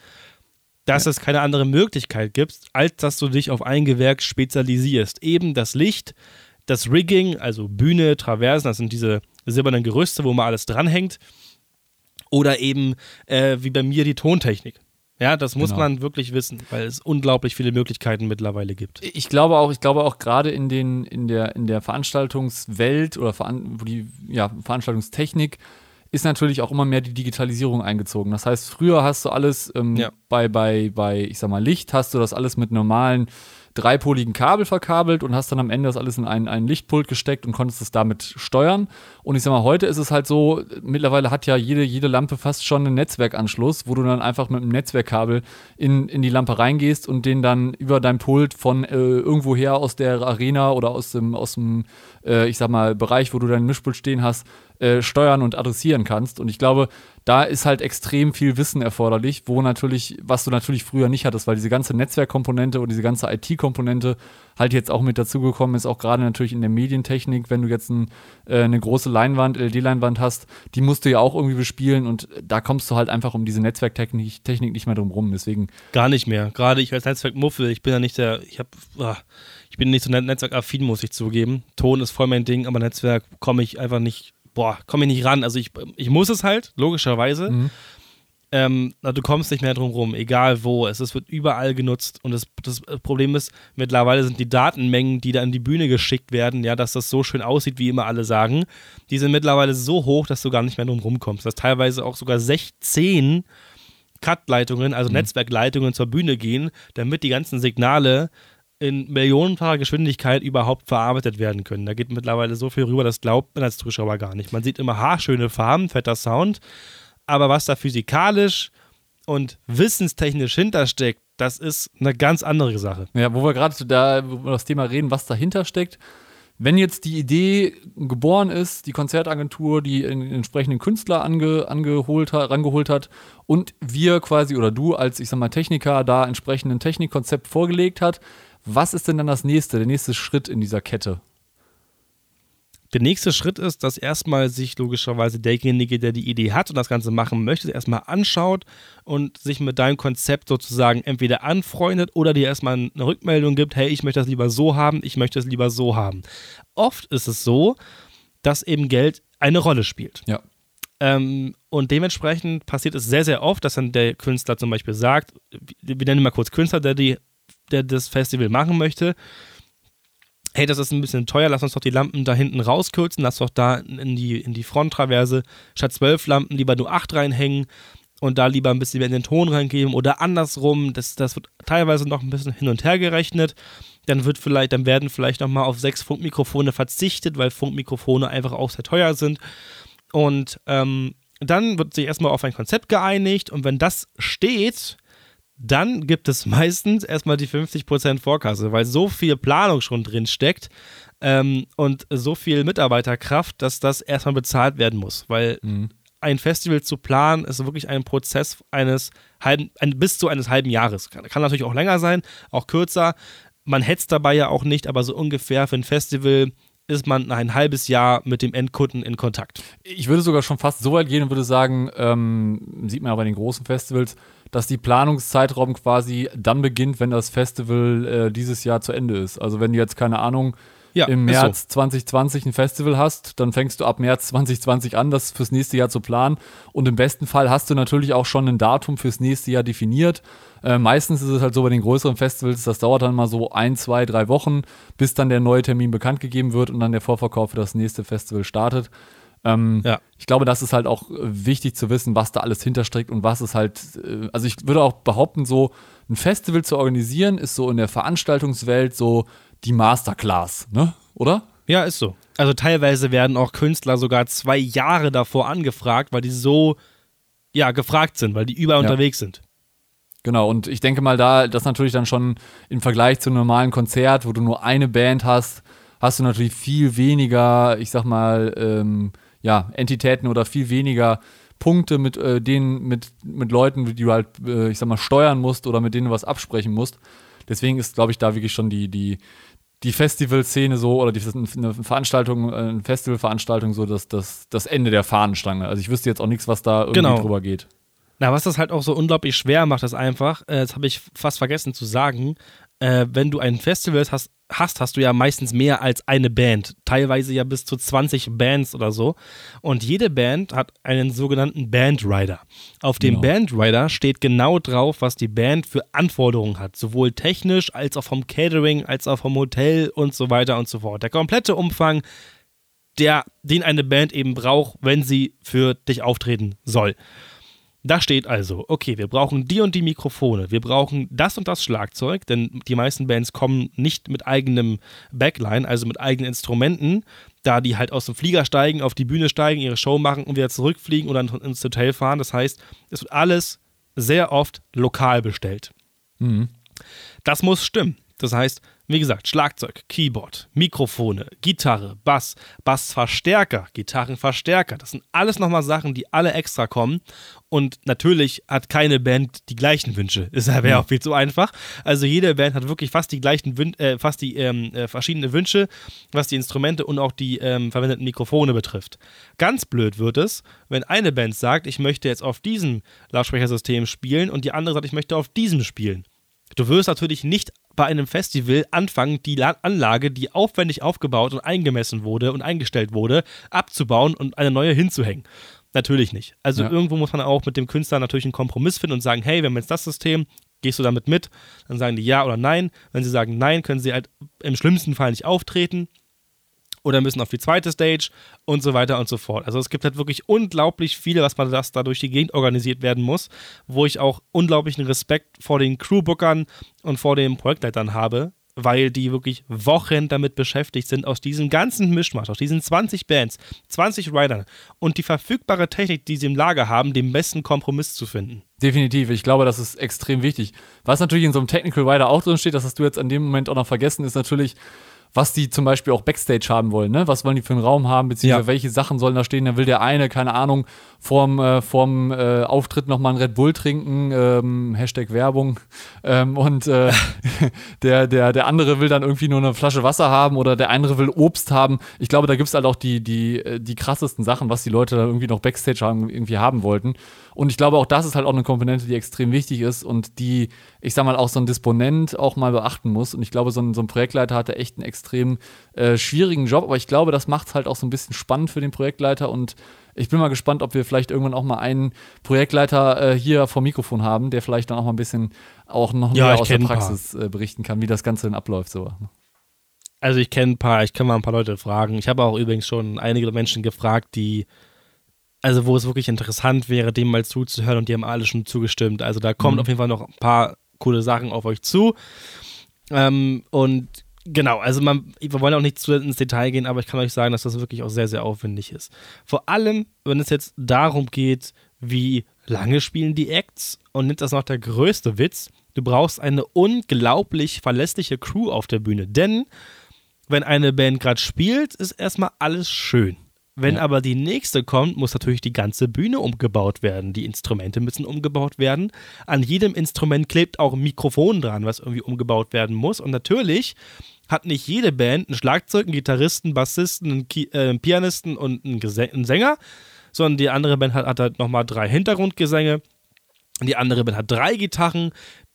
dass ja. es keine andere Möglichkeit gibt, als dass du dich auf ein Gewerk spezialisierst. Eben das Licht, das Rigging, also Bühne, Traversen, das sind diese silbernen Gerüste, wo man alles dranhängt. Oder eben, äh, wie bei mir, die Tontechnik. Ja, das muss genau. man wirklich wissen, weil es unglaublich viele Möglichkeiten mittlerweile gibt. Ich glaube auch, ich glaube auch gerade in den in der in der Veranstaltungswelt oder Veran wo die ja, Veranstaltungstechnik ist natürlich auch immer mehr die Digitalisierung eingezogen. Das heißt, früher hast du alles ähm, ja. bei bei bei ich sag mal Licht hast du das alles mit normalen dreipoligen Kabel verkabelt und hast dann am Ende das alles in einen, einen Lichtpult gesteckt und konntest es damit steuern. Und ich sag mal, heute ist es halt so, mittlerweile hat ja jede, jede Lampe fast schon einen Netzwerkanschluss, wo du dann einfach mit einem Netzwerkkabel in, in die Lampe reingehst und den dann über dein Pult von äh, irgendwoher aus der Arena oder aus dem, aus dem äh, ich sag mal, Bereich, wo du dein Mischpult stehen hast, äh, steuern und adressieren kannst. Und ich glaube, da ist halt extrem viel Wissen erforderlich, wo natürlich, was du natürlich früher nicht hattest, weil diese ganze Netzwerkkomponente und diese ganze IT-Komponente halt jetzt auch mit dazugekommen ist, auch gerade natürlich in der Medientechnik, wenn du jetzt ein, äh, eine große Leinwand, LED-Leinwand hast, die musst du ja auch irgendwie bespielen und da kommst du halt einfach um diese Netzwerktechnik Technik nicht mehr drum rum. Deswegen. Gar nicht mehr. Gerade ich als Netzwerkmuffel, ich bin ja nicht der, ich habe, ah, ich bin nicht so netzwerkaffin, muss ich zugeben. Ton ist voll mein Ding, aber Netzwerk komme ich einfach nicht boah, komme ich nicht ran. Also ich, ich muss es halt, logischerweise. Mhm. Ähm, du kommst nicht mehr drum rum, egal wo. Es, es wird überall genutzt und das, das, Problem ist, mittlerweile sind die Datenmengen, die da in die Bühne geschickt werden, ja, dass das so schön aussieht, wie immer alle sagen, die sind mittlerweile so hoch, dass du gar nicht mehr drum rumkommst. Dass teilweise auch sogar 16 Cut-Leitungen, also mhm. Netzwerkleitungen zur Bühne gehen, damit die ganzen Signale in millionenfacher Geschwindigkeit überhaupt verarbeitet werden können. Da geht mittlerweile so viel rüber, das glaubt man als Zuschauer gar nicht. Man sieht immer haarschöne Farben, fetter Sound, aber was da physikalisch und wissenstechnisch hintersteckt, das ist eine ganz andere Sache. Ja, wo wir gerade da über das Thema reden, was dahinter steckt. Wenn jetzt die Idee geboren ist, die Konzertagentur die entsprechenden Künstler ange, angeholt hat, rangeholt hat und wir quasi oder du als, ich sag mal, Techniker da entsprechenden Technikkonzept vorgelegt hat, was ist denn dann das nächste, der nächste Schritt in dieser Kette? Der nächste Schritt ist, dass erstmal sich logischerweise derjenige, der die Idee hat und das Ganze machen möchte, erstmal anschaut und sich mit deinem Konzept sozusagen entweder anfreundet oder dir erstmal eine Rückmeldung gibt, hey, ich möchte das lieber so haben, ich möchte es lieber so haben. Oft ist es so, dass eben Geld eine Rolle spielt. Ja. Ähm, und dementsprechend passiert es sehr, sehr oft, dass dann der Künstler zum Beispiel sagt, wir nennen mal kurz Künstler, der die der das Festival machen möchte, hey, das ist ein bisschen teuer, lass uns doch die Lampen da hinten rauskürzen, lass doch da in die, in die Fronttraverse statt zwölf Lampen lieber nur acht reinhängen und da lieber ein bisschen mehr in den Ton reingeben oder andersrum, das, das wird teilweise noch ein bisschen hin und her gerechnet. Dann wird vielleicht, dann werden vielleicht nochmal auf sechs Funkmikrofone verzichtet, weil Funkmikrofone einfach auch sehr teuer sind. Und ähm, dann wird sich erstmal auf ein Konzept geeinigt und wenn das steht, dann gibt es meistens erstmal die 50% Vorkasse, weil so viel Planung schon drin steckt ähm, und so viel Mitarbeiterkraft, dass das erstmal bezahlt werden muss. Weil mhm. ein Festival zu planen ist wirklich ein Prozess eines halben, ein, bis zu eines halben Jahres. Kann, kann natürlich auch länger sein, auch kürzer. Man hetzt dabei ja auch nicht, aber so ungefähr für ein Festival ist man ein halbes Jahr mit dem Endkunden in Kontakt. Ich würde sogar schon fast so weit gehen und würde sagen, ähm, sieht man ja bei den großen Festivals, dass die Planungszeitraum quasi dann beginnt, wenn das Festival äh, dieses Jahr zu Ende ist. Also wenn du jetzt keine Ahnung ja, im März so. 2020 ein Festival hast, dann fängst du ab März 2020 an, das fürs nächste Jahr zu planen. Und im besten Fall hast du natürlich auch schon ein Datum fürs nächste Jahr definiert. Äh, meistens ist es halt so bei den größeren Festivals, das dauert dann mal so ein, zwei, drei Wochen, bis dann der neue Termin bekannt gegeben wird und dann der Vorverkauf für das nächste Festival startet. Ähm, ja. Ich glaube, das ist halt auch äh, wichtig zu wissen, was da alles hintersteckt und was es halt, äh, also ich würde auch behaupten, so ein Festival zu organisieren, ist so in der Veranstaltungswelt so die Masterclass, ne? Oder? Ja, ist so. Also teilweise werden auch Künstler sogar zwei Jahre davor angefragt, weil die so, ja, gefragt sind, weil die überall ja. unterwegs sind. Genau, und ich denke mal, da, das natürlich dann schon im Vergleich zu einem normalen Konzert, wo du nur eine Band hast, hast du natürlich viel weniger, ich sag mal, ähm, ja, Entitäten oder viel weniger Punkte mit äh, denen, mit, mit Leuten, die du halt, äh, ich sag mal, steuern musst oder mit denen du was absprechen musst. Deswegen ist, glaube ich, da wirklich schon die, die, die Festivalszene so oder die, eine Veranstaltung, eine Festivalveranstaltung so das, das, das Ende der Fahnenstange. Also ich wüsste jetzt auch nichts, was da irgendwie genau. drüber geht. Na, was das halt auch so unglaublich schwer macht, ist einfach, äh, das habe ich fast vergessen zu sagen, äh, wenn du ein Festival hast, hast, hast du ja meistens mehr als eine Band. Teilweise ja bis zu 20 Bands oder so. Und jede Band hat einen sogenannten Bandrider. Auf dem genau. Bandrider steht genau drauf, was die Band für Anforderungen hat. Sowohl technisch als auch vom Catering, als auch vom Hotel und so weiter und so fort. Der komplette Umfang, der, den eine Band eben braucht, wenn sie für dich auftreten soll. Da steht also, okay, wir brauchen die und die Mikrofone, wir brauchen das und das Schlagzeug, denn die meisten Bands kommen nicht mit eigenem Backline, also mit eigenen Instrumenten, da die halt aus dem Flieger steigen, auf die Bühne steigen, ihre Show machen und wieder zurückfliegen dann ins Hotel fahren. Das heißt, es wird alles sehr oft lokal bestellt. Mhm. Das muss stimmen. Das heißt, wie gesagt, Schlagzeug, Keyboard, Mikrofone, Gitarre, Bass, Bassverstärker, Gitarrenverstärker. Das sind alles nochmal Sachen, die alle extra kommen. Und natürlich hat keine Band die gleichen Wünsche. Das wäre auch viel zu einfach. Also jede Band hat wirklich fast die gleichen, Wün äh, fast die ähm, äh, verschiedenen Wünsche, was die Instrumente und auch die ähm, verwendeten Mikrofone betrifft. Ganz blöd wird es, wenn eine Band sagt, ich möchte jetzt auf diesem Lautsprechersystem spielen und die andere sagt, ich möchte auf diesem spielen. Du wirst natürlich nicht bei einem Festival anfangen, die Anlage, die aufwendig aufgebaut und eingemessen wurde und eingestellt wurde, abzubauen und eine neue hinzuhängen. Natürlich nicht. Also ja. irgendwo muss man auch mit dem Künstler natürlich einen Kompromiss finden und sagen, hey, wir haben jetzt das System, gehst du damit mit? Dann sagen die ja oder nein. Wenn sie sagen nein, können sie halt im schlimmsten Fall nicht auftreten oder müssen auf die zweite Stage und so weiter und so fort. Also es gibt halt wirklich unglaublich viele, was man das da durch die Gegend organisiert werden muss, wo ich auch unglaublichen Respekt vor den Crewbookern und vor den Projektleitern habe, weil die wirklich Wochen damit beschäftigt sind, aus diesem ganzen Mischmasch, aus diesen 20 Bands, 20 Riders und die verfügbare Technik, die sie im Lager haben, den besten Kompromiss zu finden. Definitiv, ich glaube, das ist extrem wichtig. Was natürlich in so einem Technical Rider auch drin steht, das hast du jetzt an dem Moment auch noch vergessen, ist natürlich, was die zum Beispiel auch Backstage haben wollen, ne? Was wollen die für einen Raum haben, beziehungsweise ja. welche Sachen sollen da stehen? Da will der eine, keine Ahnung, vorm, äh, vorm äh, Auftritt nochmal einen Red Bull trinken, ähm, Hashtag Werbung. Ähm, und äh, der, der, der andere will dann irgendwie nur eine Flasche Wasser haben oder der andere will Obst haben. Ich glaube, da gibt es halt auch die, die, äh, die krassesten Sachen, was die Leute da irgendwie noch Backstage haben, irgendwie haben wollten. Und ich glaube, auch das ist halt auch eine Komponente, die extrem wichtig ist und die, ich sag mal, auch so ein Disponent auch mal beachten muss. Und ich glaube, so ein, so ein Projektleiter hatte echt einen extrem äh, schwierigen Job, aber ich glaube, das macht es halt auch so ein bisschen spannend für den Projektleiter und ich bin mal gespannt, ob wir vielleicht irgendwann auch mal einen Projektleiter äh, hier vor Mikrofon haben, der vielleicht dann auch mal ein bisschen auch noch ja, mehr aus der Praxis äh, berichten kann, wie das Ganze dann abläuft. So. Also ich kenne ein paar, ich kann mal ein paar Leute fragen. Ich habe auch übrigens schon einige Menschen gefragt, die also wo es wirklich interessant wäre, dem mal zuzuhören und die haben alle schon zugestimmt. Also da kommt mhm. auf jeden Fall noch ein paar coole Sachen auf euch zu. Ähm, und genau, also man, wir wollen auch nicht zu ins Detail gehen, aber ich kann euch sagen, dass das wirklich auch sehr, sehr aufwendig ist. Vor allem, wenn es jetzt darum geht, wie lange spielen die Acts und nimmt das noch der größte Witz, du brauchst eine unglaublich verlässliche Crew auf der Bühne, denn wenn eine Band gerade spielt, ist erstmal alles schön. Wenn ja. aber die nächste kommt, muss natürlich die ganze Bühne umgebaut werden. Die Instrumente müssen umgebaut werden. An jedem Instrument klebt auch ein Mikrofon dran, was irgendwie umgebaut werden muss. Und natürlich hat nicht jede Band einen Schlagzeug, einen Gitarristen, einen Bassisten, einen, Ki äh, einen Pianisten und einen, einen, Sänger, sondern die andere Band hat, hat halt nochmal drei Hintergrundgesänge. Die andere Band hat drei Gitarren,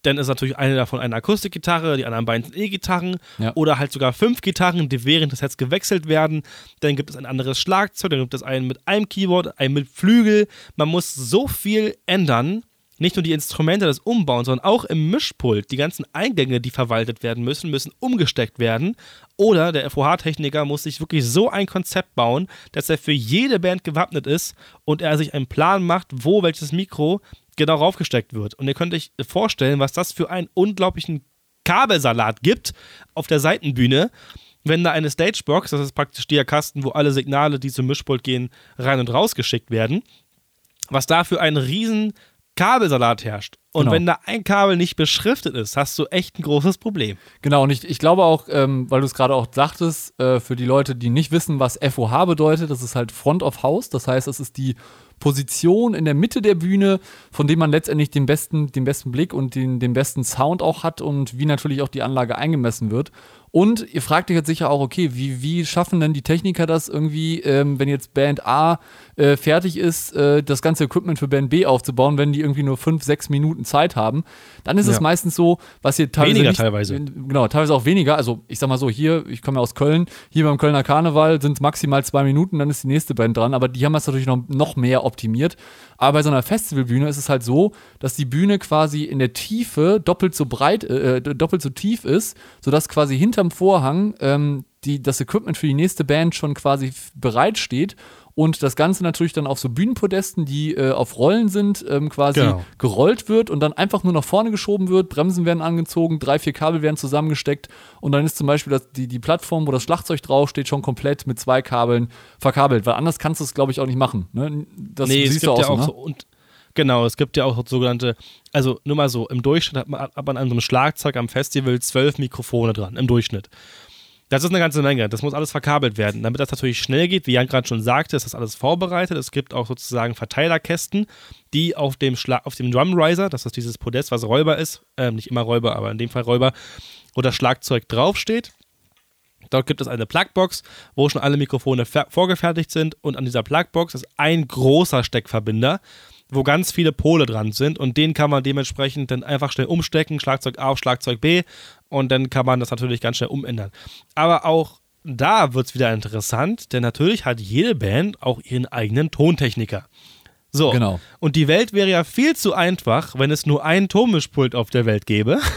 dann ist natürlich eine davon eine Akustikgitarre, die anderen beiden sind E-Gitarren ja. oder halt sogar fünf Gitarren, die während des Sets gewechselt werden. Dann gibt es ein anderes Schlagzeug, dann gibt es einen mit einem Keyboard, einen mit Flügel. Man muss so viel ändern. Nicht nur die Instrumente, das Umbauen, sondern auch im Mischpult. Die ganzen Eingänge, die verwaltet werden müssen, müssen umgesteckt werden. Oder der FOH-Techniker muss sich wirklich so ein Konzept bauen, dass er für jede Band gewappnet ist und er sich einen Plan macht, wo welches Mikro genau raufgesteckt wird. Und ihr könnt euch vorstellen, was das für einen unglaublichen Kabelsalat gibt auf der Seitenbühne, wenn da eine Stagebox, das ist praktisch der Kasten, wo alle Signale, die zum Mischpult gehen, rein und raus geschickt werden, was da für einen riesen Kabelsalat herrscht. Und genau. wenn da ein Kabel nicht beschriftet ist, hast du echt ein großes Problem. Genau, und ich, ich glaube auch, ähm, weil du es gerade auch sagtest, äh, für die Leute, die nicht wissen, was FOH bedeutet, das ist halt Front of House. Das heißt, das ist die Position in der Mitte der Bühne, von dem man letztendlich den besten, den besten Blick und den, den besten Sound auch hat und wie natürlich auch die Anlage eingemessen wird. Und ihr fragt euch jetzt sicher auch, okay, wie, wie schaffen denn die Techniker das irgendwie, ähm, wenn jetzt Band A äh, fertig ist, äh, das ganze Equipment für Band B aufzubauen, wenn die irgendwie nur fünf, sechs Minuten Zeit haben? Dann ist ja. es meistens so, was ihr teilweise. Weniger nicht, teilweise. Genau, teilweise auch weniger. Also ich sag mal so, hier, ich komme ja aus Köln, hier beim Kölner Karneval sind es maximal zwei Minuten, dann ist die nächste Band dran, aber die haben das natürlich noch, noch mehr optimiert. Aber bei so einer Festivalbühne ist es halt so, dass die Bühne quasi in der Tiefe doppelt so breit, äh, äh doppelt so tief ist, sodass quasi hinterm Vorhang ähm, die, das Equipment für die nächste Band schon quasi bereitsteht und das Ganze natürlich dann auf so Bühnenpodesten, die äh, auf Rollen sind, ähm, quasi genau. gerollt wird und dann einfach nur nach vorne geschoben wird, Bremsen werden angezogen, drei, vier Kabel werden zusammengesteckt und dann ist zum Beispiel das, die, die Plattform, wo das Schlagzeug draufsteht, schon komplett mit zwei Kabeln verkabelt, weil anders kannst du es, glaube ich, auch nicht machen. Ne? Das nee, siehst es gibt du auch, ja auch so, ne? so und Genau, es gibt ja auch sogenannte, also nur mal so, im Durchschnitt hat man, hat man an so einem Schlagzeug am Festival zwölf Mikrofone dran, im Durchschnitt. Das ist eine ganze Menge. Das muss alles verkabelt werden. Damit das natürlich schnell geht, wie Jan gerade schon sagte, ist das alles vorbereitet. Es gibt auch sozusagen Verteilerkästen, die auf dem, Schla auf dem Drumriser, das ist dieses Podest, was Räuber ist, äh, nicht immer Räuber, aber in dem Fall Räuber, wo das Schlagzeug draufsteht. Dort gibt es eine Plugbox, wo schon alle Mikrofone vorgefertigt sind und an dieser Plugbox ist ein großer Steckverbinder wo ganz viele Pole dran sind und den kann man dementsprechend dann einfach schnell umstecken, Schlagzeug A auf Schlagzeug B und dann kann man das natürlich ganz schnell umändern. Aber auch da wird es wieder interessant, denn natürlich hat jede Band auch ihren eigenen Tontechniker. So, genau. und die Welt wäre ja viel zu einfach, wenn es nur ein Tonmischpult auf der Welt gäbe.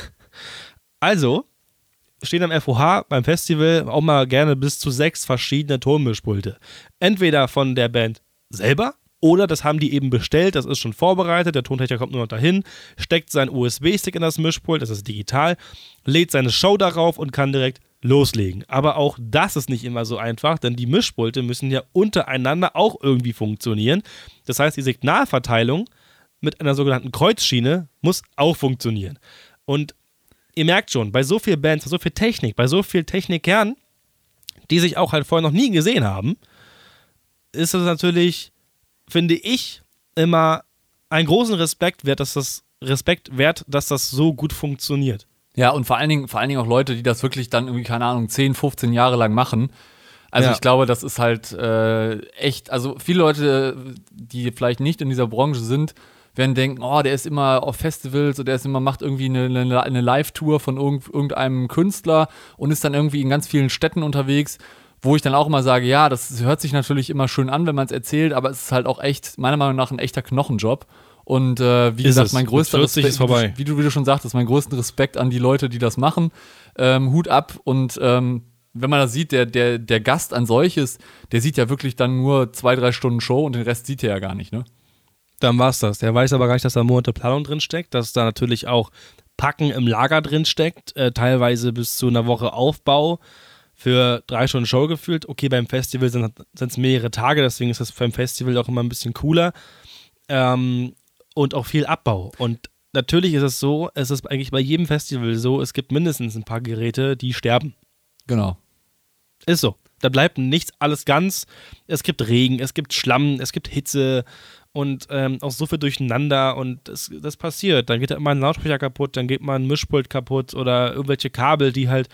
Also stehen am FOH beim Festival auch mal gerne bis zu sechs verschiedene Tonmischpulte. Entweder von der Band selber, oder das haben die eben bestellt, das ist schon vorbereitet, der Tontechniker kommt nur noch dahin, steckt seinen USB-Stick in das Mischpult, das ist digital, lädt seine Show darauf und kann direkt loslegen. Aber auch das ist nicht immer so einfach, denn die Mischpulte müssen ja untereinander auch irgendwie funktionieren. Das heißt, die Signalverteilung mit einer sogenannten Kreuzschiene muss auch funktionieren. Und ihr merkt schon, bei so vielen Bands, bei so viel Technik, bei so viel Technikern, die sich auch halt vorher noch nie gesehen haben, ist es natürlich finde ich, immer einen großen Respekt wert, dass das Respekt wert, dass das so gut funktioniert. Ja, und vor allen Dingen, vor allen Dingen auch Leute, die das wirklich dann irgendwie, keine Ahnung, 10, 15 Jahre lang machen. Also ja. ich glaube, das ist halt äh, echt, also viele Leute, die vielleicht nicht in dieser Branche sind, werden denken, oh, der ist immer auf Festivals oder der ist immer, macht irgendwie eine, eine, eine Live-Tour von irgendeinem Künstler und ist dann irgendwie in ganz vielen Städten unterwegs wo ich dann auch immer sage, ja, das hört sich natürlich immer schön an, wenn man es erzählt, aber es ist halt auch echt, meiner Meinung nach, ein echter Knochenjob. Und äh, wie ist gesagt, es. mein größter Respekt, ist vorbei. Wie, du, wie du schon sagtest, mein größten Respekt an die Leute, die das machen. Ähm, Hut ab und ähm, wenn man das sieht, der, der, der Gast an solches, der sieht ja wirklich dann nur zwei, drei Stunden Show und den Rest sieht er ja gar nicht, ne? Dann war's das. Der weiß aber gar nicht, dass da Monate Planung drin steckt, dass da natürlich auch Packen im Lager drin steckt, äh, teilweise bis zu einer Woche Aufbau für drei Stunden Show gefühlt. Okay, beim Festival sind es mehrere Tage, deswegen ist das beim Festival auch immer ein bisschen cooler. Ähm, und auch viel Abbau. Und natürlich ist es so, es ist eigentlich bei jedem Festival so, es gibt mindestens ein paar Geräte, die sterben. Genau. Ist so. Da bleibt nichts alles ganz. Es gibt Regen, es gibt Schlamm, es gibt Hitze und ähm, auch so viel durcheinander und das, das passiert. Dann geht da immer ein Lautsprecher kaputt, dann geht mal ein Mischpult kaputt oder irgendwelche Kabel, die halt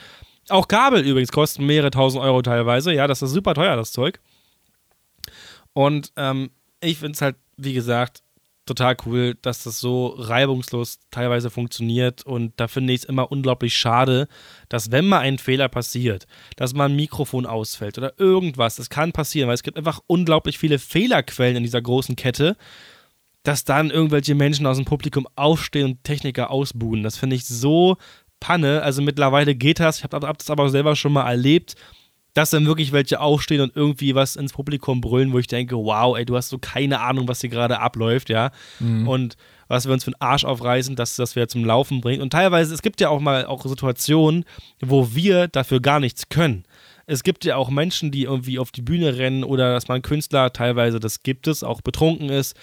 auch Kabel übrigens kosten mehrere tausend Euro teilweise. Ja, das ist super teuer, das Zeug. Und ähm, ich finde es halt, wie gesagt, total cool, dass das so reibungslos teilweise funktioniert. Und da finde ich es immer unglaublich schade, dass wenn mal ein Fehler passiert, dass mal ein Mikrofon ausfällt oder irgendwas, das kann passieren, weil es gibt einfach unglaublich viele Fehlerquellen in dieser großen Kette, dass dann irgendwelche Menschen aus dem Publikum aufstehen und Techniker ausbuhen. Das finde ich so Panne. Also mittlerweile geht das. Ich habe hab das aber selber schon mal erlebt, dass dann wirklich welche aufstehen und irgendwie was ins Publikum brüllen, wo ich denke, wow, ey, du hast so keine Ahnung, was hier gerade abläuft, ja. Mhm. Und was wir uns für den Arsch aufreißen, dass das wir zum Laufen bringt. Und teilweise, es gibt ja auch mal auch Situationen, wo wir dafür gar nichts können. Es gibt ja auch Menschen, die irgendwie auf die Bühne rennen oder dass man Künstler, teilweise das gibt es, auch betrunken ist,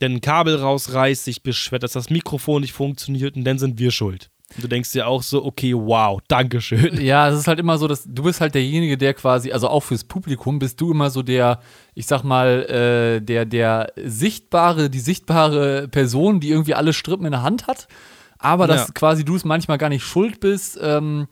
der ein Kabel rausreißt, sich beschwert, dass das Mikrofon nicht funktioniert und dann sind wir schuld. Du denkst dir auch so, okay, wow, Dankeschön. Ja, es ist halt immer so, dass du bist halt derjenige, der quasi, also auch fürs Publikum bist du immer so der, ich sag mal, äh, der, der sichtbare, die sichtbare Person, die irgendwie alle Strippen in der Hand hat. Aber dass ja. quasi du es manchmal gar nicht schuld bist, ähm,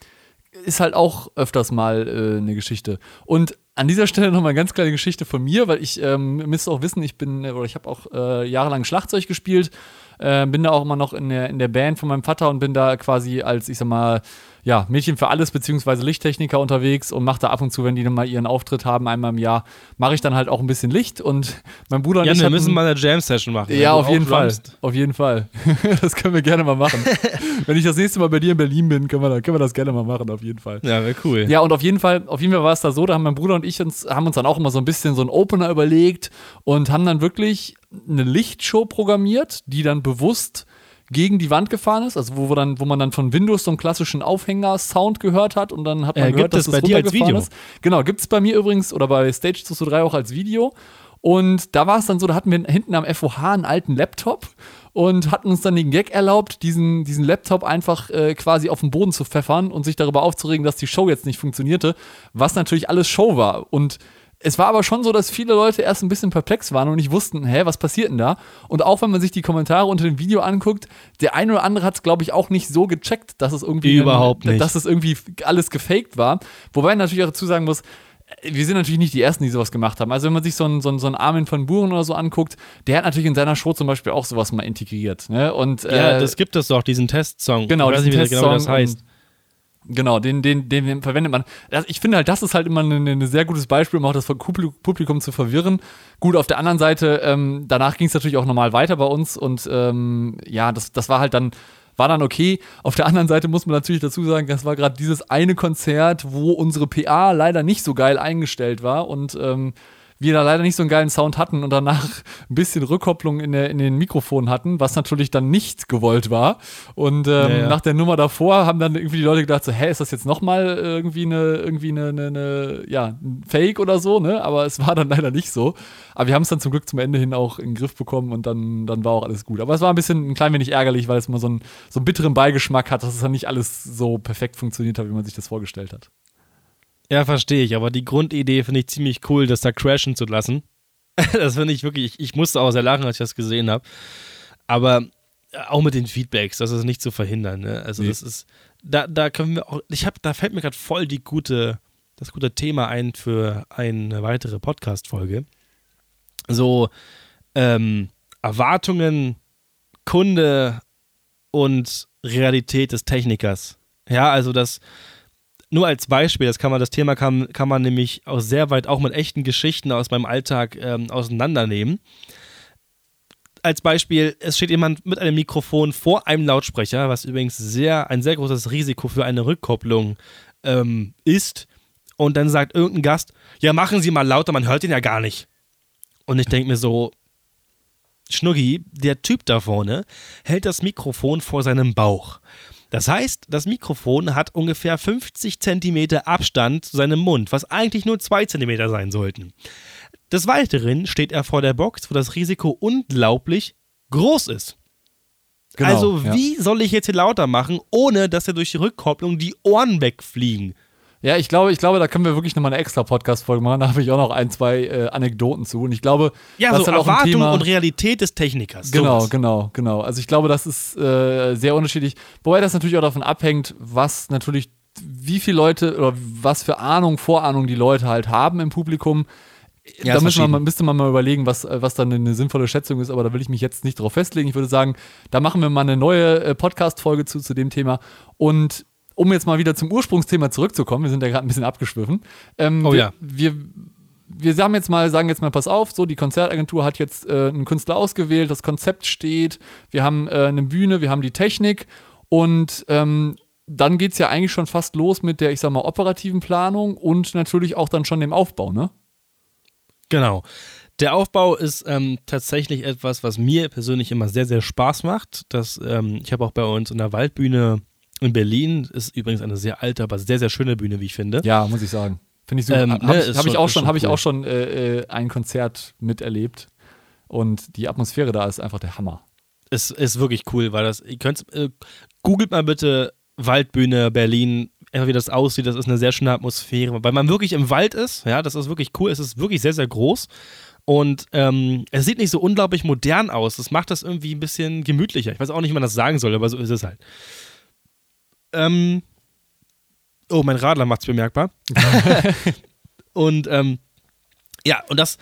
ist halt auch öfters mal äh, eine Geschichte. Und an dieser Stelle noch mal eine ganz kleine Geschichte von mir, weil ich ähm, müsst auch wissen, ich bin oder ich habe auch äh, jahrelang Schlagzeug gespielt, äh, bin da auch immer noch in der, in der Band von meinem Vater und bin da quasi als ich sag mal ja, Mädchen für alles beziehungsweise Lichttechniker unterwegs und mache da ab und zu, wenn die dann mal ihren Auftritt haben, einmal im Jahr, mache ich dann halt auch ein bisschen Licht und mein Bruder und ja, ich wir hatten- müssen mal eine Jam-Session machen. ja, auf jeden Fall. Auf jeden Fall. das können wir gerne mal machen. Wenn ich das nächste Mal bei dir in Berlin bin, können wir, da- können wir das gerne mal machen, auf jeden Fall. Ja, wäre cool. Ja, und auf jeden Fall, auf jeden Fall war es da so, da haben mein Bruder und ich uns, haben uns dann auch immer so ein bisschen so einen Opener überlegt und haben dann wirklich eine Lichtshow programmiert, die dann bewusst gegen die Wand gefahren ist, also wo, wir dann, wo man dann von Windows so einen klassischen Aufhänger-Sound gehört hat und dann hat man Äh, gehört, dass es bei dir als Video? ist. Genau, gibt es bei mir übrigens oder bei Stage 203 auch als Video. Und da war es dann so, da hatten wir hinten am FOH einen alten Laptop und hatten uns dann den Gag erlaubt, diesen, diesen Laptop einfach äh, quasi auf den Boden zu pfeffern und sich darüber aufzuregen, dass die Show jetzt nicht funktionierte, was natürlich alles Show war. Und es war aber schon so, dass viele Leute erst ein bisschen perplex waren und nicht wussten, hä, was passiert denn da? Und auch wenn man sich die Kommentare unter dem Video anguckt, der eine oder andere hat es, glaube ich, auch nicht so gecheckt, dass es irgendwie Überhaupt nicht. dass es irgendwie alles gefaked war. Wobei man natürlich auch dazu sagen muss, wir sind natürlich nicht die Ersten, die sowas gemacht haben. Also wenn man sich so einen, so einen, so einen Armin von Buren oder so anguckt, der hat natürlich in seiner Show zum Beispiel auch sowas mal integriert. Ne? Und, Ja, äh, das gibt es doch, diesen Testsong. Genau, ich weiß diesen nicht, wie genau das heißt. Genau, den, den, den verwendet man. Ich finde halt, das ist halt immer ein sehr gutes Beispiel, um auch das Publi- Publikum zu verwirren. Gut, auf der anderen Seite, ähm, danach ging es natürlich auch normal weiter bei uns und ähm, ja, das, das war halt dann, war dann okay. Auf der anderen Seite muss man natürlich dazu sagen, das war gerade dieses eine Konzert, wo unsere PA leider nicht so geil eingestellt war und ähm, wir da leider nicht so einen geilen Sound hatten und danach ein bisschen Rückkopplung in, der, in den Mikrofonen hatten, was natürlich dann nicht gewollt war. Und ähm, Ja, ja. nach der Nummer davor haben dann irgendwie die Leute gedacht, so, hä, ist das jetzt nochmal irgendwie eine, irgendwie eine, eine, eine, ja, ein Fake oder so, ne? Aber es war dann leider nicht so. Aber wir haben es dann zum Glück zum Ende hin auch in den Griff bekommen und dann, dann war auch alles gut. Aber es war ein bisschen ein klein wenig ärgerlich, weil es mal so einen, so einen bitteren Beigeschmack hat, dass es dann nicht alles so perfekt funktioniert hat, wie man sich das vorgestellt hat. Ja, verstehe ich, aber die Grundidee finde ich ziemlich cool, das da crashen zu lassen. das finde ich wirklich, ich, ich musste auch sehr lachen, als ich das gesehen habe. Aber äh, auch mit den Feedbacks, das ist nicht zu verhindern. Ne? Also Nee. das ist, da, da können wir auch, ich habe, da fällt mir gerade voll die gute, das gute Thema ein für eine weitere Podcast-Folge. So ähm, Erwartungen, Kunde und Realität des Technikers. Ja, also das, nur als Beispiel, das kann man, das Thema kann, kann man nämlich auch sehr weit auch mit echten Geschichten aus meinem Alltag ähm, auseinandernehmen. Als Beispiel, es steht jemand mit einem Mikrofon vor einem Lautsprecher, was übrigens sehr, ein sehr großes Risiko für eine Rückkopplung ähm, ist. Und dann sagt irgendein Gast, ja, machen Sie mal lauter, man hört ihn ja gar nicht. Und ich denke mir so, Schnuggi, der Typ da vorne, hält das Mikrofon vor seinem Bauch. Das heißt, das Mikrofon hat ungefähr 50 Zentimeter Abstand zu seinem Mund, was eigentlich nur 2 Zentimeter sein sollten. Des Weiteren steht er vor der Box, wo das Risiko unglaublich groß ist. also, ja. wie soll ich jetzt hier lauter machen, ohne dass er durch die Rückkopplung die Ohren wegfliegen? Ja, ich glaube, ich glaube, da können wir wirklich nochmal eine extra Podcast-Folge machen. Da habe ich auch noch ein, zwei äh, Anekdoten zu. Und ich glaube, Ja, das so ist halt auch ein Erwartung Thema. und Realität des Technikers. Genau, sowas. genau, genau. Also ich glaube, das ist äh, sehr unterschiedlich. Wobei das natürlich auch davon abhängt, was natürlich, wie viele Leute oder was für Ahnung, Vorahnung die Leute halt haben im Publikum. Ja, da mal- verschieden. müsste man mal überlegen, was, äh, was dann eine sinnvolle Schätzung ist, aber da will ich mich jetzt nicht drauf festlegen. Ich würde sagen, da machen wir mal eine neue äh, Podcast-Folge zu, zu dem Thema. Und um jetzt mal wieder zum Ursprungsthema zurückzukommen, wir sind ja gerade ein bisschen abgeschwiffen. Ähm, Oh wir, ja. Wir, wir sagen jetzt mal, sagen jetzt mal, pass auf, so die Konzertagentur hat jetzt äh, einen Künstler ausgewählt, das Konzept steht, wir haben äh, eine Bühne, wir haben die Technik und ähm, dann geht es ja eigentlich schon fast los mit der, ich sag mal, operativen Planung und natürlich auch dann schon dem Aufbau, ne? Genau. Der Aufbau ist ähm, tatsächlich etwas, was mir persönlich immer sehr, sehr Spaß macht. Das, ähm, ich habe auch bei uns in der Waldbühne in Berlin, ist übrigens eine sehr alte, aber sehr, sehr schöne Bühne, wie ich finde. Ja, muss ich sagen. Finde ich super. Ähm, habe ne, ich, hab ich auch schon, schon habe ich cool. auch schon äh, äh, ein Konzert miterlebt und die Atmosphäre da ist einfach der Hammer. Es ist wirklich cool, weil das, ihr könnt, äh, googelt mal bitte Waldbühne Berlin, einfach wie das aussieht, das ist eine sehr schöne Atmosphäre, weil man wirklich im Wald ist, ja, das ist wirklich cool, es ist wirklich sehr, sehr groß und ähm, es sieht nicht so unglaublich modern aus, das macht das irgendwie ein bisschen gemütlicher, ich weiß auch nicht, wie man das sagen soll, aber so ist es halt. Ähm, Oh, mein Radler macht es bemerkbar. und ähm, ja, und das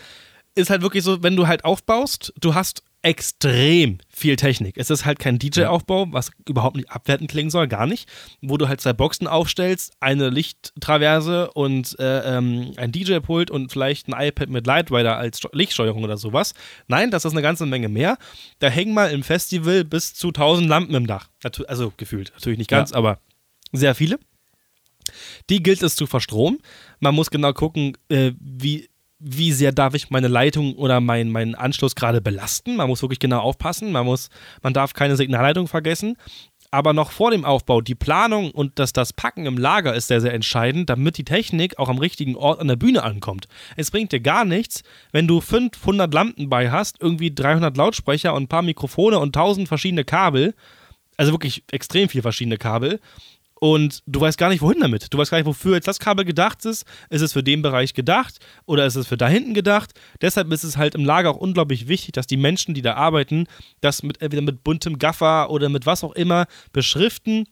ist halt wirklich so, wenn du halt aufbaust, du hast extrem viel Technik. Es ist halt kein DJ-Aufbau, was überhaupt nicht abwertend klingen soll, gar nicht. Wo du halt zwei Boxen aufstellst, eine Lichttraverse und äh, ähm, ein DJ-Pult und vielleicht ein iPad mit Lightrider als Lichtsteuerung oder sowas. Nein, das ist eine ganze Menge mehr. Da hängen mal im Festival bis zu 1000 Lampen im Dach. Also gefühlt, natürlich nicht ganz, ja. aber sehr viele. Die gilt es zu verstromen. Man muss genau gucken, äh, wie wie sehr darf ich meine Leitung oder meinen mein Anschluss gerade belasten. Man muss wirklich genau aufpassen. Man, muss, man darf keine Signalleitung vergessen. Aber noch vor dem Aufbau, die Planung und das, das Packen im Lager ist sehr, sehr entscheidend, damit die Technik auch am richtigen Ort an der Bühne ankommt. Es bringt dir gar nichts, wenn du 500 Lampen bei hast, irgendwie 300 Lautsprecher und ein paar Mikrofone und 1000 verschiedene Kabel. Also wirklich extrem viele verschiedene Kabel und du weißt gar nicht, wohin damit. Du weißt gar nicht, wofür jetzt das Kabel gedacht ist. Ist es für den Bereich gedacht oder ist es für da hinten gedacht? Deshalb ist es halt im Lager auch unglaublich wichtig, dass die Menschen, die da arbeiten, das mit, entweder mit buntem Gaffer oder mit was auch immer beschriften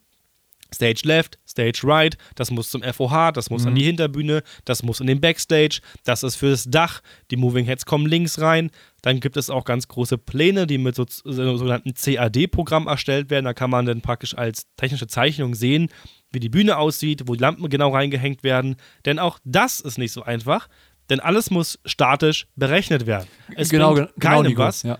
Stage Left, Stage Right, das muss zum FOH, das muss mhm. an die Hinterbühne, das muss in den Backstage, das ist fürs Dach, die Moving Heads kommen links rein. Dann gibt es auch ganz große Pläne, die mit so, so sogenannten CAD-Programm erstellt werden. Da kann man dann praktisch als technische Zeichnung sehen, wie die Bühne aussieht, wo die Lampen genau reingehängt werden. Denn auch das ist nicht so einfach, denn alles muss statisch berechnet werden. Es genau, bringt genau, keinem Nico, was, ja.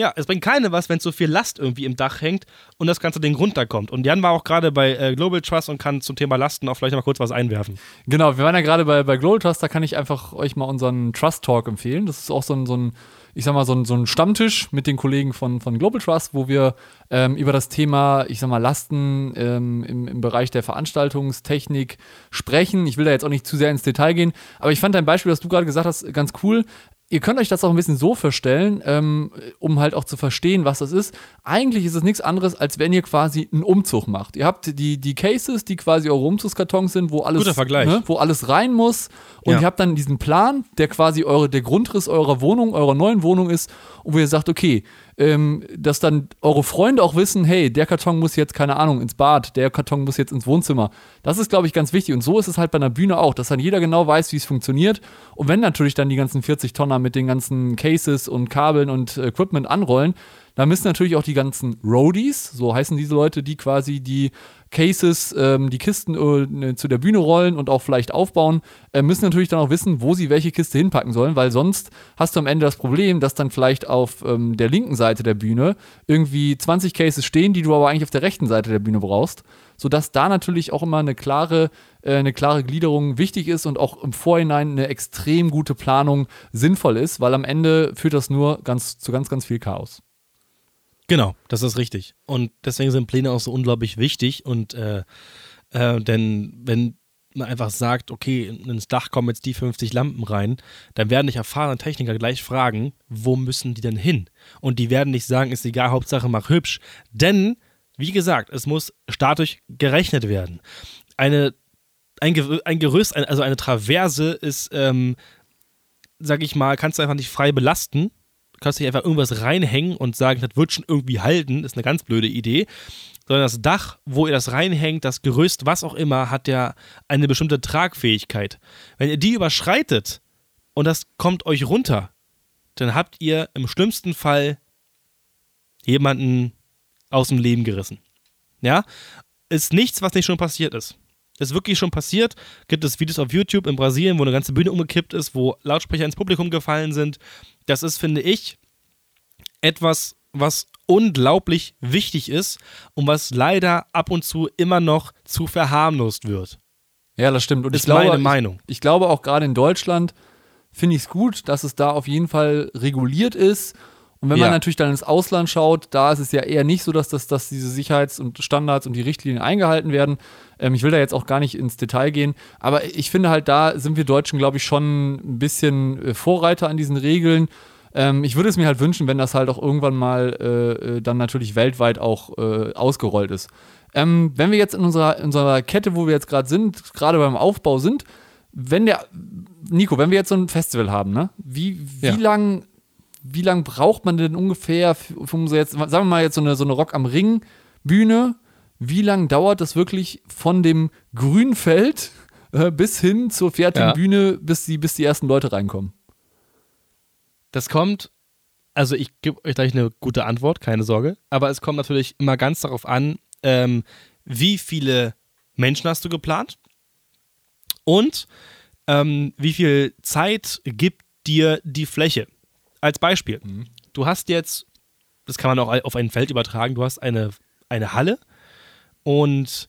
Ja, es bringt keine was, wenn so viel Last irgendwie im Dach hängt und das ganze Ding runterkommt. Und Jan war auch gerade bei äh, Global Trust und kann zum Thema Lasten auch vielleicht mal kurz was einwerfen. Genau, wir waren ja gerade bei, bei Global Trust, da kann ich einfach euch mal unseren Trust Talk empfehlen. Das ist auch so ein, so ein ich sag mal, so ein, so ein Stammtisch mit den Kollegen von, von Global Trust, wo wir ähm, über das Thema, ich sag mal, Lasten ähm, im, im Bereich der Veranstaltungstechnik sprechen. Ich will da jetzt auch nicht zu sehr ins Detail gehen, aber ich fand dein Beispiel, das du gerade gesagt hast, ganz cool ihr könnt euch das auch ein bisschen so vorstellen, ähm, um halt auch zu verstehen, was das ist. Eigentlich ist es nichts anderes, als wenn ihr quasi einen Umzug macht. Ihr habt die, die Cases, die quasi eure Umzugskartons sind, wo alles, ne, wo alles rein muss. Und ja. ihr habt dann diesen Plan, der quasi eure, der Grundriss eurer Wohnung, eurer neuen Wohnung ist, und wo ihr sagt, okay, ähm, dass dann eure Freunde auch wissen, hey, der Karton muss jetzt, keine Ahnung, ins Bad, der Karton muss jetzt ins Wohnzimmer. Das ist, glaube ich, ganz wichtig. Und so ist es halt bei einer Bühne auch, dass dann jeder genau weiß, wie es funktioniert. Und wenn natürlich dann die ganzen 40 Tonner mit den ganzen Cases und Kabeln und Equipment anrollen, da müssen natürlich auch die ganzen Roadies, so heißen diese Leute, die quasi die Cases, ähm, die Kisten äh, zu der Bühne rollen und auch vielleicht aufbauen, äh, müssen natürlich dann auch wissen, wo sie welche Kiste hinpacken sollen, weil sonst hast du am Ende das Problem, dass dann vielleicht auf ähm, der linken Seite der Bühne irgendwie 20 Cases stehen, die du aber eigentlich auf der rechten Seite der Bühne brauchst, sodass da natürlich auch immer eine klare, äh, eine klare Gliederung wichtig ist und auch im Vorhinein eine extrem gute Planung sinnvoll ist, weil am Ende führt das nur ganz, zu ganz, ganz viel Chaos. Genau, das ist richtig. Und deswegen sind Pläne auch so unglaublich wichtig. Und äh, äh, denn wenn man einfach sagt, okay, ins Dach kommen jetzt die 50 Lampen rein, dann werden dich erfahrene Techniker gleich fragen, wo müssen die denn hin? Und die werden nicht sagen, ist egal, Hauptsache mach hübsch. Denn, wie gesagt, es muss statisch gerechnet werden. Eine, ein, ein Gerüst, also eine Traverse ist, ähm, sag ich mal, kannst du einfach nicht frei belasten kannst nicht einfach irgendwas reinhängen und sagen, das wird schon irgendwie halten, ist eine ganz blöde Idee. Sondern das Dach, wo ihr das reinhängt, das Gerüst, was auch immer, hat ja eine bestimmte Tragfähigkeit. Wenn ihr die überschreitet und das kommt euch runter, dann habt ihr im schlimmsten Fall jemanden aus dem Leben gerissen. Ja? Ist nichts, was nicht schon passiert ist. Ist wirklich schon passiert. Gibt es Videos auf YouTube in Brasilien, wo eine ganze Bühne umgekippt ist, wo Lautsprecher ins Publikum gefallen sind. Das ist, finde ich, etwas, was unglaublich wichtig ist und was leider ab und zu immer noch zu verharmlost wird. Ja, das stimmt. Und ist ich glaube, meine Meinung. Ich, ich glaube auch gerade in Deutschland finde ich es gut, dass es da auf jeden Fall reguliert ist und wenn ja. man natürlich dann ins Ausland schaut, da ist es ja eher nicht so, dass, das, dass diese Sicherheits- und Standards und die Richtlinien eingehalten werden. Ähm, ich will da jetzt auch gar nicht ins Detail gehen, aber ich finde halt, da sind wir Deutschen, glaube ich, schon ein bisschen äh, Vorreiter an diesen Regeln. Ähm, ich würde es mir halt wünschen, wenn das halt auch irgendwann mal äh, äh, dann natürlich weltweit auch äh, ausgerollt ist. Ähm, wenn wir jetzt in unserer, in unserer Kette, wo wir jetzt gerade sind, gerade beim Aufbau sind, wenn der, Nico, wenn wir jetzt so ein Festival haben, ne? Wie, wie ja. lang wie lange braucht man denn ungefähr, um so jetzt, sagen wir mal jetzt so eine, so eine Rock am Ring Bühne wie lange dauert das wirklich von dem grünen Feld äh, bis hin zur fertigen Ja. Bühne, bis die, bis die ersten Leute reinkommen? Das kommt, also ich gebe euch gleich eine gute Antwort, keine Sorge. Aber es kommt natürlich immer ganz darauf an, ähm, wie viele Menschen hast du geplant und ähm, wie viel Zeit gibt dir die Fläche. Als Beispiel, du hast jetzt, das kann man auch auf ein Feld übertragen, du hast eine, eine Halle und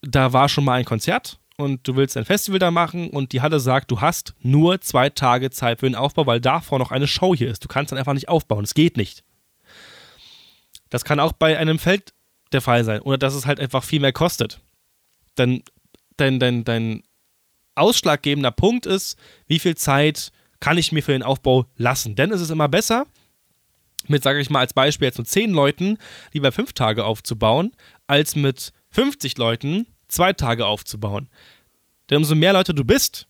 da war schon mal ein Konzert und du willst ein Festival da machen und die Halle sagt, du hast nur zwei Tage Zeit für den Aufbau, weil davor noch eine Show hier ist. Du kannst dann einfach nicht aufbauen. Es geht nicht. Das kann auch bei einem Feld der Fall sein. Oder dass es halt einfach viel mehr kostet. Dann dein, dein, dein ausschlaggebender Punkt ist, wie viel Zeit kann ich mir für den Aufbau lassen. Denn es ist immer besser, mit, sage ich mal, als Beispiel jetzt nur 10 Leuten lieber 5 Tage aufzubauen, als mit 50 Leuten zwei Tage aufzubauen. Denn umso mehr Leute du bist,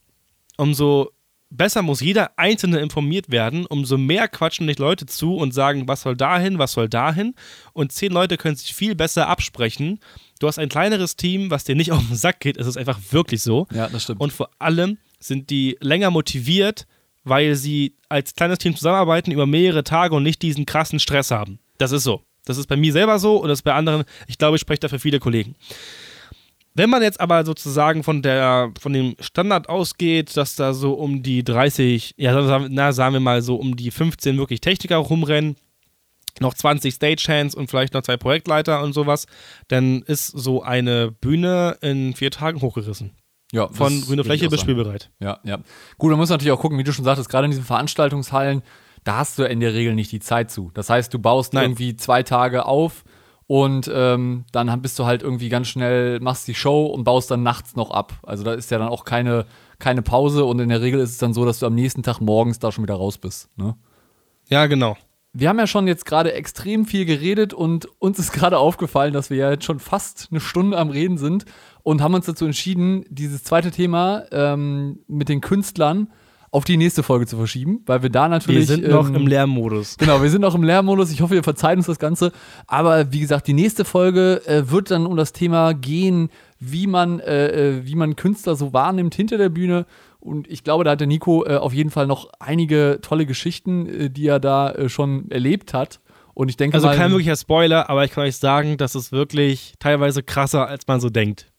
umso besser muss jeder Einzelne informiert werden, umso mehr quatschen dich Leute zu und sagen, was soll dahin, was soll dahin. Und zehn Leute können sich viel besser absprechen. Du hast ein kleineres Team, was dir nicht auf den Sack geht. Es ist einfach wirklich so. Ja, das stimmt. Und vor allem sind die länger motiviert, weil sie als kleines Team zusammenarbeiten über mehrere Tage und nicht diesen krassen Stress haben. Das ist so. Das ist bei mir selber so und das ist bei anderen, ich glaube, ich spreche da für viele Kollegen. Wenn man jetzt aber sozusagen von der von dem Standard ausgeht, dass da so um die 30, ja, na, sagen wir mal so um die 15 wirklich Techniker rumrennen, noch 20 Stagehands und vielleicht noch zwei Projektleiter und sowas, dann ist so eine Bühne in vier Tagen hochgerissen. Ja, Von das grüne würde ich Fläche bis spielbereit. Ja, ja. Gut, man muss natürlich auch gucken, wie du schon sagtest, gerade in diesen Veranstaltungshallen, da hast du in der Regel nicht die Zeit zu. Das heißt, du baust Nein. irgendwie zwei Tage auf und ähm, dann bist du halt irgendwie ganz schnell, machst die Show und baust dann nachts noch ab. Also da ist ja dann auch keine, keine Pause und in der Regel ist es dann so, dass du am nächsten Tag morgens da schon wieder raus bist. Ne? Ja, genau. Wir haben ja schon jetzt gerade extrem viel geredet und uns ist gerade aufgefallen, dass wir ja jetzt schon fast eine Stunde am Reden sind und haben uns dazu entschieden, dieses zweite Thema ähm, mit den Künstlern auf die nächste Folge zu verschieben, weil wir da natürlich. Wir sind noch ähm, im Lärmmodus. Genau, wir sind noch im Lernmodus. Ich hoffe, ihr verzeiht uns das Ganze. Aber wie gesagt, die nächste Folge äh, wird dann um das Thema gehen, wie man, äh, äh, wie man Künstler so wahrnimmt hinter der Bühne. Und ich glaube, da hat der Nico äh, auf jeden Fall noch einige tolle Geschichten, äh, die er da äh, schon erlebt hat. Und ich denke Also mal, kein wirklicher Spoiler, aber ich kann euch sagen, das ist wirklich teilweise krasser, als man so denkt.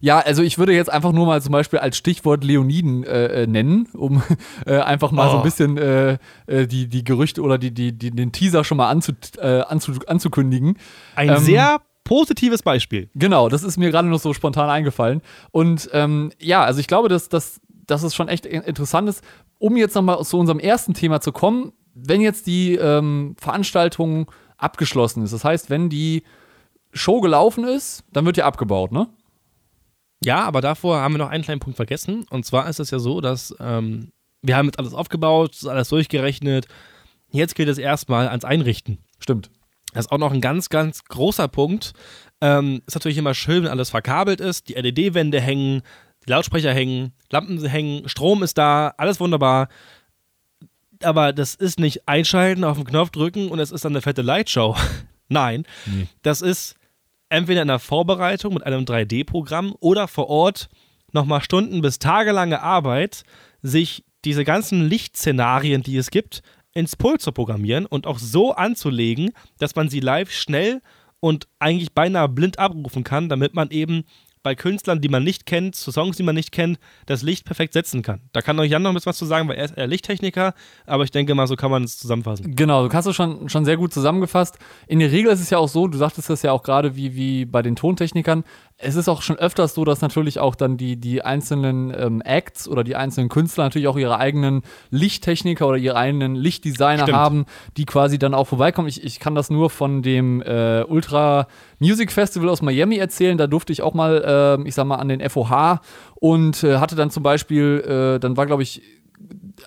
Ja, also ich würde jetzt einfach nur mal zum Beispiel als Stichwort Leoniden äh, äh, nennen, um äh, einfach mal so ein Oh. bisschen äh, äh, die, die Gerüchte oder die, die, die, den Teaser schon mal anzu, äh, anzu, anzukündigen. Ein Ähm, sehr positives Beispiel. Genau, das ist mir gerade noch so spontan eingefallen. Und ähm, ja, also ich glaube, dass, dass, dass es schon echt in- interessant ist, um jetzt nochmal zu unserem ersten Thema zu kommen, wenn jetzt die ähm, Veranstaltung abgeschlossen ist. Das heißt, wenn die Show gelaufen ist, dann wird ja abgebaut, ne? Ja, aber davor haben wir noch einen kleinen Punkt vergessen. Und zwar ist es ja so, dass ähm, wir haben jetzt alles aufgebaut, alles durchgerechnet. Jetzt gilt es erstmal ans Einrichten. Stimmt. Das ist auch noch ein ganz, ganz großer Punkt. Ähm, ist natürlich immer schön, wenn alles verkabelt ist, die LED-Wände hängen, die Lautsprecher hängen, Lampen hängen, Strom ist da, alles wunderbar. Aber das ist nicht einschalten, auf den Knopf drücken und es ist dann eine fette Lightshow. Nein, das ist entweder in der Vorbereitung mit einem 3D-Programm oder vor Ort nochmal Stunden bis tagelange Arbeit, sich diese ganzen Lichtszenarien, die es gibt, ins Pult zu programmieren und auch so anzulegen, dass man sie live schnell und eigentlich beinahe blind abrufen kann, damit man eben bei Künstlern, die man nicht kennt, zu Songs, die man nicht kennt, das Licht perfekt setzen kann. Da kann euch Jan noch ein bisschen was zu sagen, weil er ist eher Lichttechniker, aber ich denke mal, so kann man es zusammenfassen. Genau, du hast es schon, schon sehr gut zusammengefasst. In der Regel ist es ja auch so, du sagtest das ja auch gerade wie, wie bei den Tontechnikern, es ist auch schon öfters so, dass natürlich auch dann die, die einzelnen ähm, Acts oder die einzelnen Künstler natürlich auch ihre eigenen Lichttechniker oder ihre eigenen Lichtdesigner Stimmt. haben, die quasi dann auch vorbeikommen. Ich, ich kann das nur von dem äh, Ultra Music Festival aus Miami erzählen. Da durfte ich auch mal, ähm, ich sag mal, an den FOH und äh, hatte dann zum Beispiel, äh, dann war, glaube ich,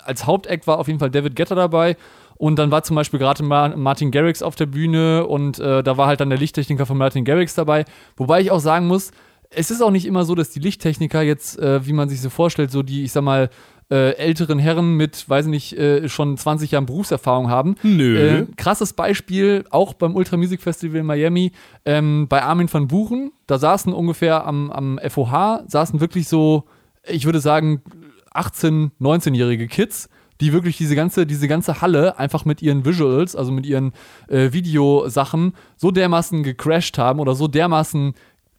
als Hauptact war auf jeden Fall David Guetta dabei. Und dann war zum Beispiel gerade Ma- Martin Garrix auf der Bühne und äh, da war halt dann der Lichttechniker von Martin Garrix dabei. Wobei ich auch sagen muss, es ist auch nicht immer so, dass die Lichttechniker jetzt, äh, wie man sich so vorstellt, so die, ich sag mal, äh, älteren Herren mit, weiß nicht, äh, schon 20 Jahren Berufserfahrung haben. Nö. Äh, krasses Beispiel, auch beim Ultra Music Festival in Miami, ähm, bei Armin van Buchen, da saßen ungefähr am, am FOH, saßen wirklich so, ich würde sagen, 18-, 19-jährige Kids, die wirklich diese ganze, diese ganze Halle einfach mit ihren Visuals, also mit ihren äh, Videosachen, so dermaßen gecrashed haben oder so dermaßen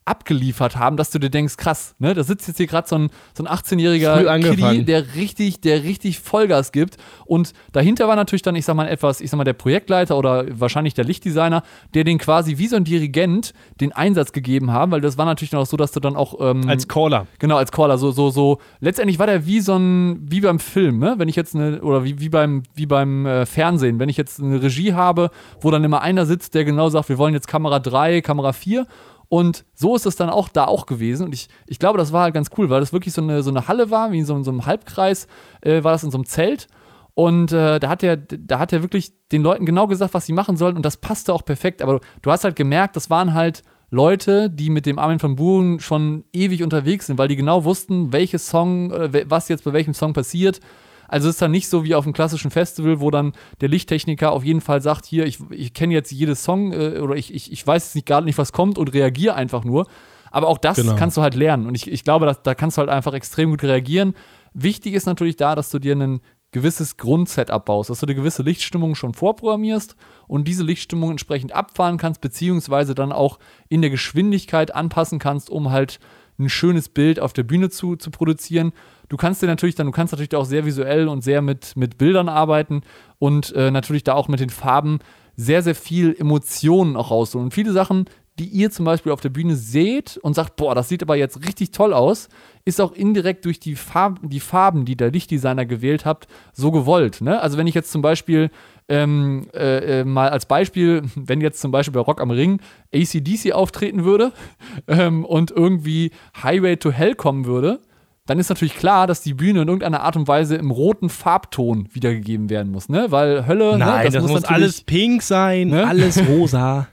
abgeliefert haben, dass du dir denkst, krass, ne, da sitzt jetzt hier gerade so ein, so ein 18-jähriger Kitty, der richtig, der richtig Vollgas gibt. Und dahinter war natürlich dann, ich sag mal, etwas, ich sag mal, der Projektleiter oder wahrscheinlich der Lichtdesigner, der den quasi wie so ein Dirigent den Einsatz gegeben haben, weil das war natürlich dann auch so, dass du dann auch. Ähm, als Caller. Genau, als Caller. So, so, so. Letztendlich war der wie so ein, wie beim Film, ne? Wenn ich jetzt eine, oder wie, wie beim, wie beim äh, Fernsehen, wenn ich jetzt eine Regie habe, wo dann immer einer sitzt, der genau sagt, wir wollen jetzt Kamera 3, Kamera 4 und so ist es dann auch da auch gewesen. Und ich, ich glaube, das war halt ganz cool, weil das wirklich so eine, so eine Halle war, wie in so, in so einem Halbkreis, äh, war das in so einem Zelt. Und äh, da hat er, da hat er wirklich den Leuten genau gesagt, was sie machen sollen. Und das passte auch perfekt. Aber du hast halt gemerkt, das waren halt Leute, die mit dem Armin van Buren schon ewig unterwegs sind, weil die genau wussten, welches Song, äh, was jetzt bei welchem Song passiert. Also es ist dann nicht so wie auf einem klassischen Festival, wo dann der Lichttechniker auf jeden Fall sagt, hier, ich, ich kenne jetzt jedes Song äh, oder ich, ich, ich weiß jetzt gar nicht, was kommt und reagiere einfach nur. Aber auch das genau. kannst du halt lernen. Und ich, ich glaube, dass, da kannst du halt einfach extrem gut reagieren. Wichtig ist natürlich da, dass du dir ein gewisses Grundsetup baust, dass du eine gewisse Lichtstimmung schon vorprogrammierst und diese Lichtstimmung entsprechend abfahren kannst, beziehungsweise dann auch in der Geschwindigkeit anpassen kannst, um halt ein schönes Bild auf der Bühne zu, zu produzieren. Du kannst dir natürlich dann, du kannst natürlich auch sehr visuell und sehr mit, mit Bildern arbeiten und äh, natürlich da auch mit den Farben sehr, sehr viel Emotionen auch rausholen. Und viele Sachen, die ihr zum Beispiel auf der Bühne seht und sagt, boah, das sieht aber jetzt richtig toll aus, ist auch indirekt durch die, Farb, die Farben, die der Lichtdesigner gewählt habt, so gewollt. Ne? Also wenn ich jetzt zum Beispiel ähm, äh, äh, mal als Beispiel, wenn jetzt zum Beispiel bei Rock am Ring ACDC auftreten würde ähm, und irgendwie Highway to Hell kommen würde, dann ist natürlich klar, dass die Bühne in irgendeiner Art und Weise im roten Farbton wiedergegeben werden muss, ne? Weil Hölle, ne, Nein, ne, das, das muss, muss alles pink sein, ne? alles rosa.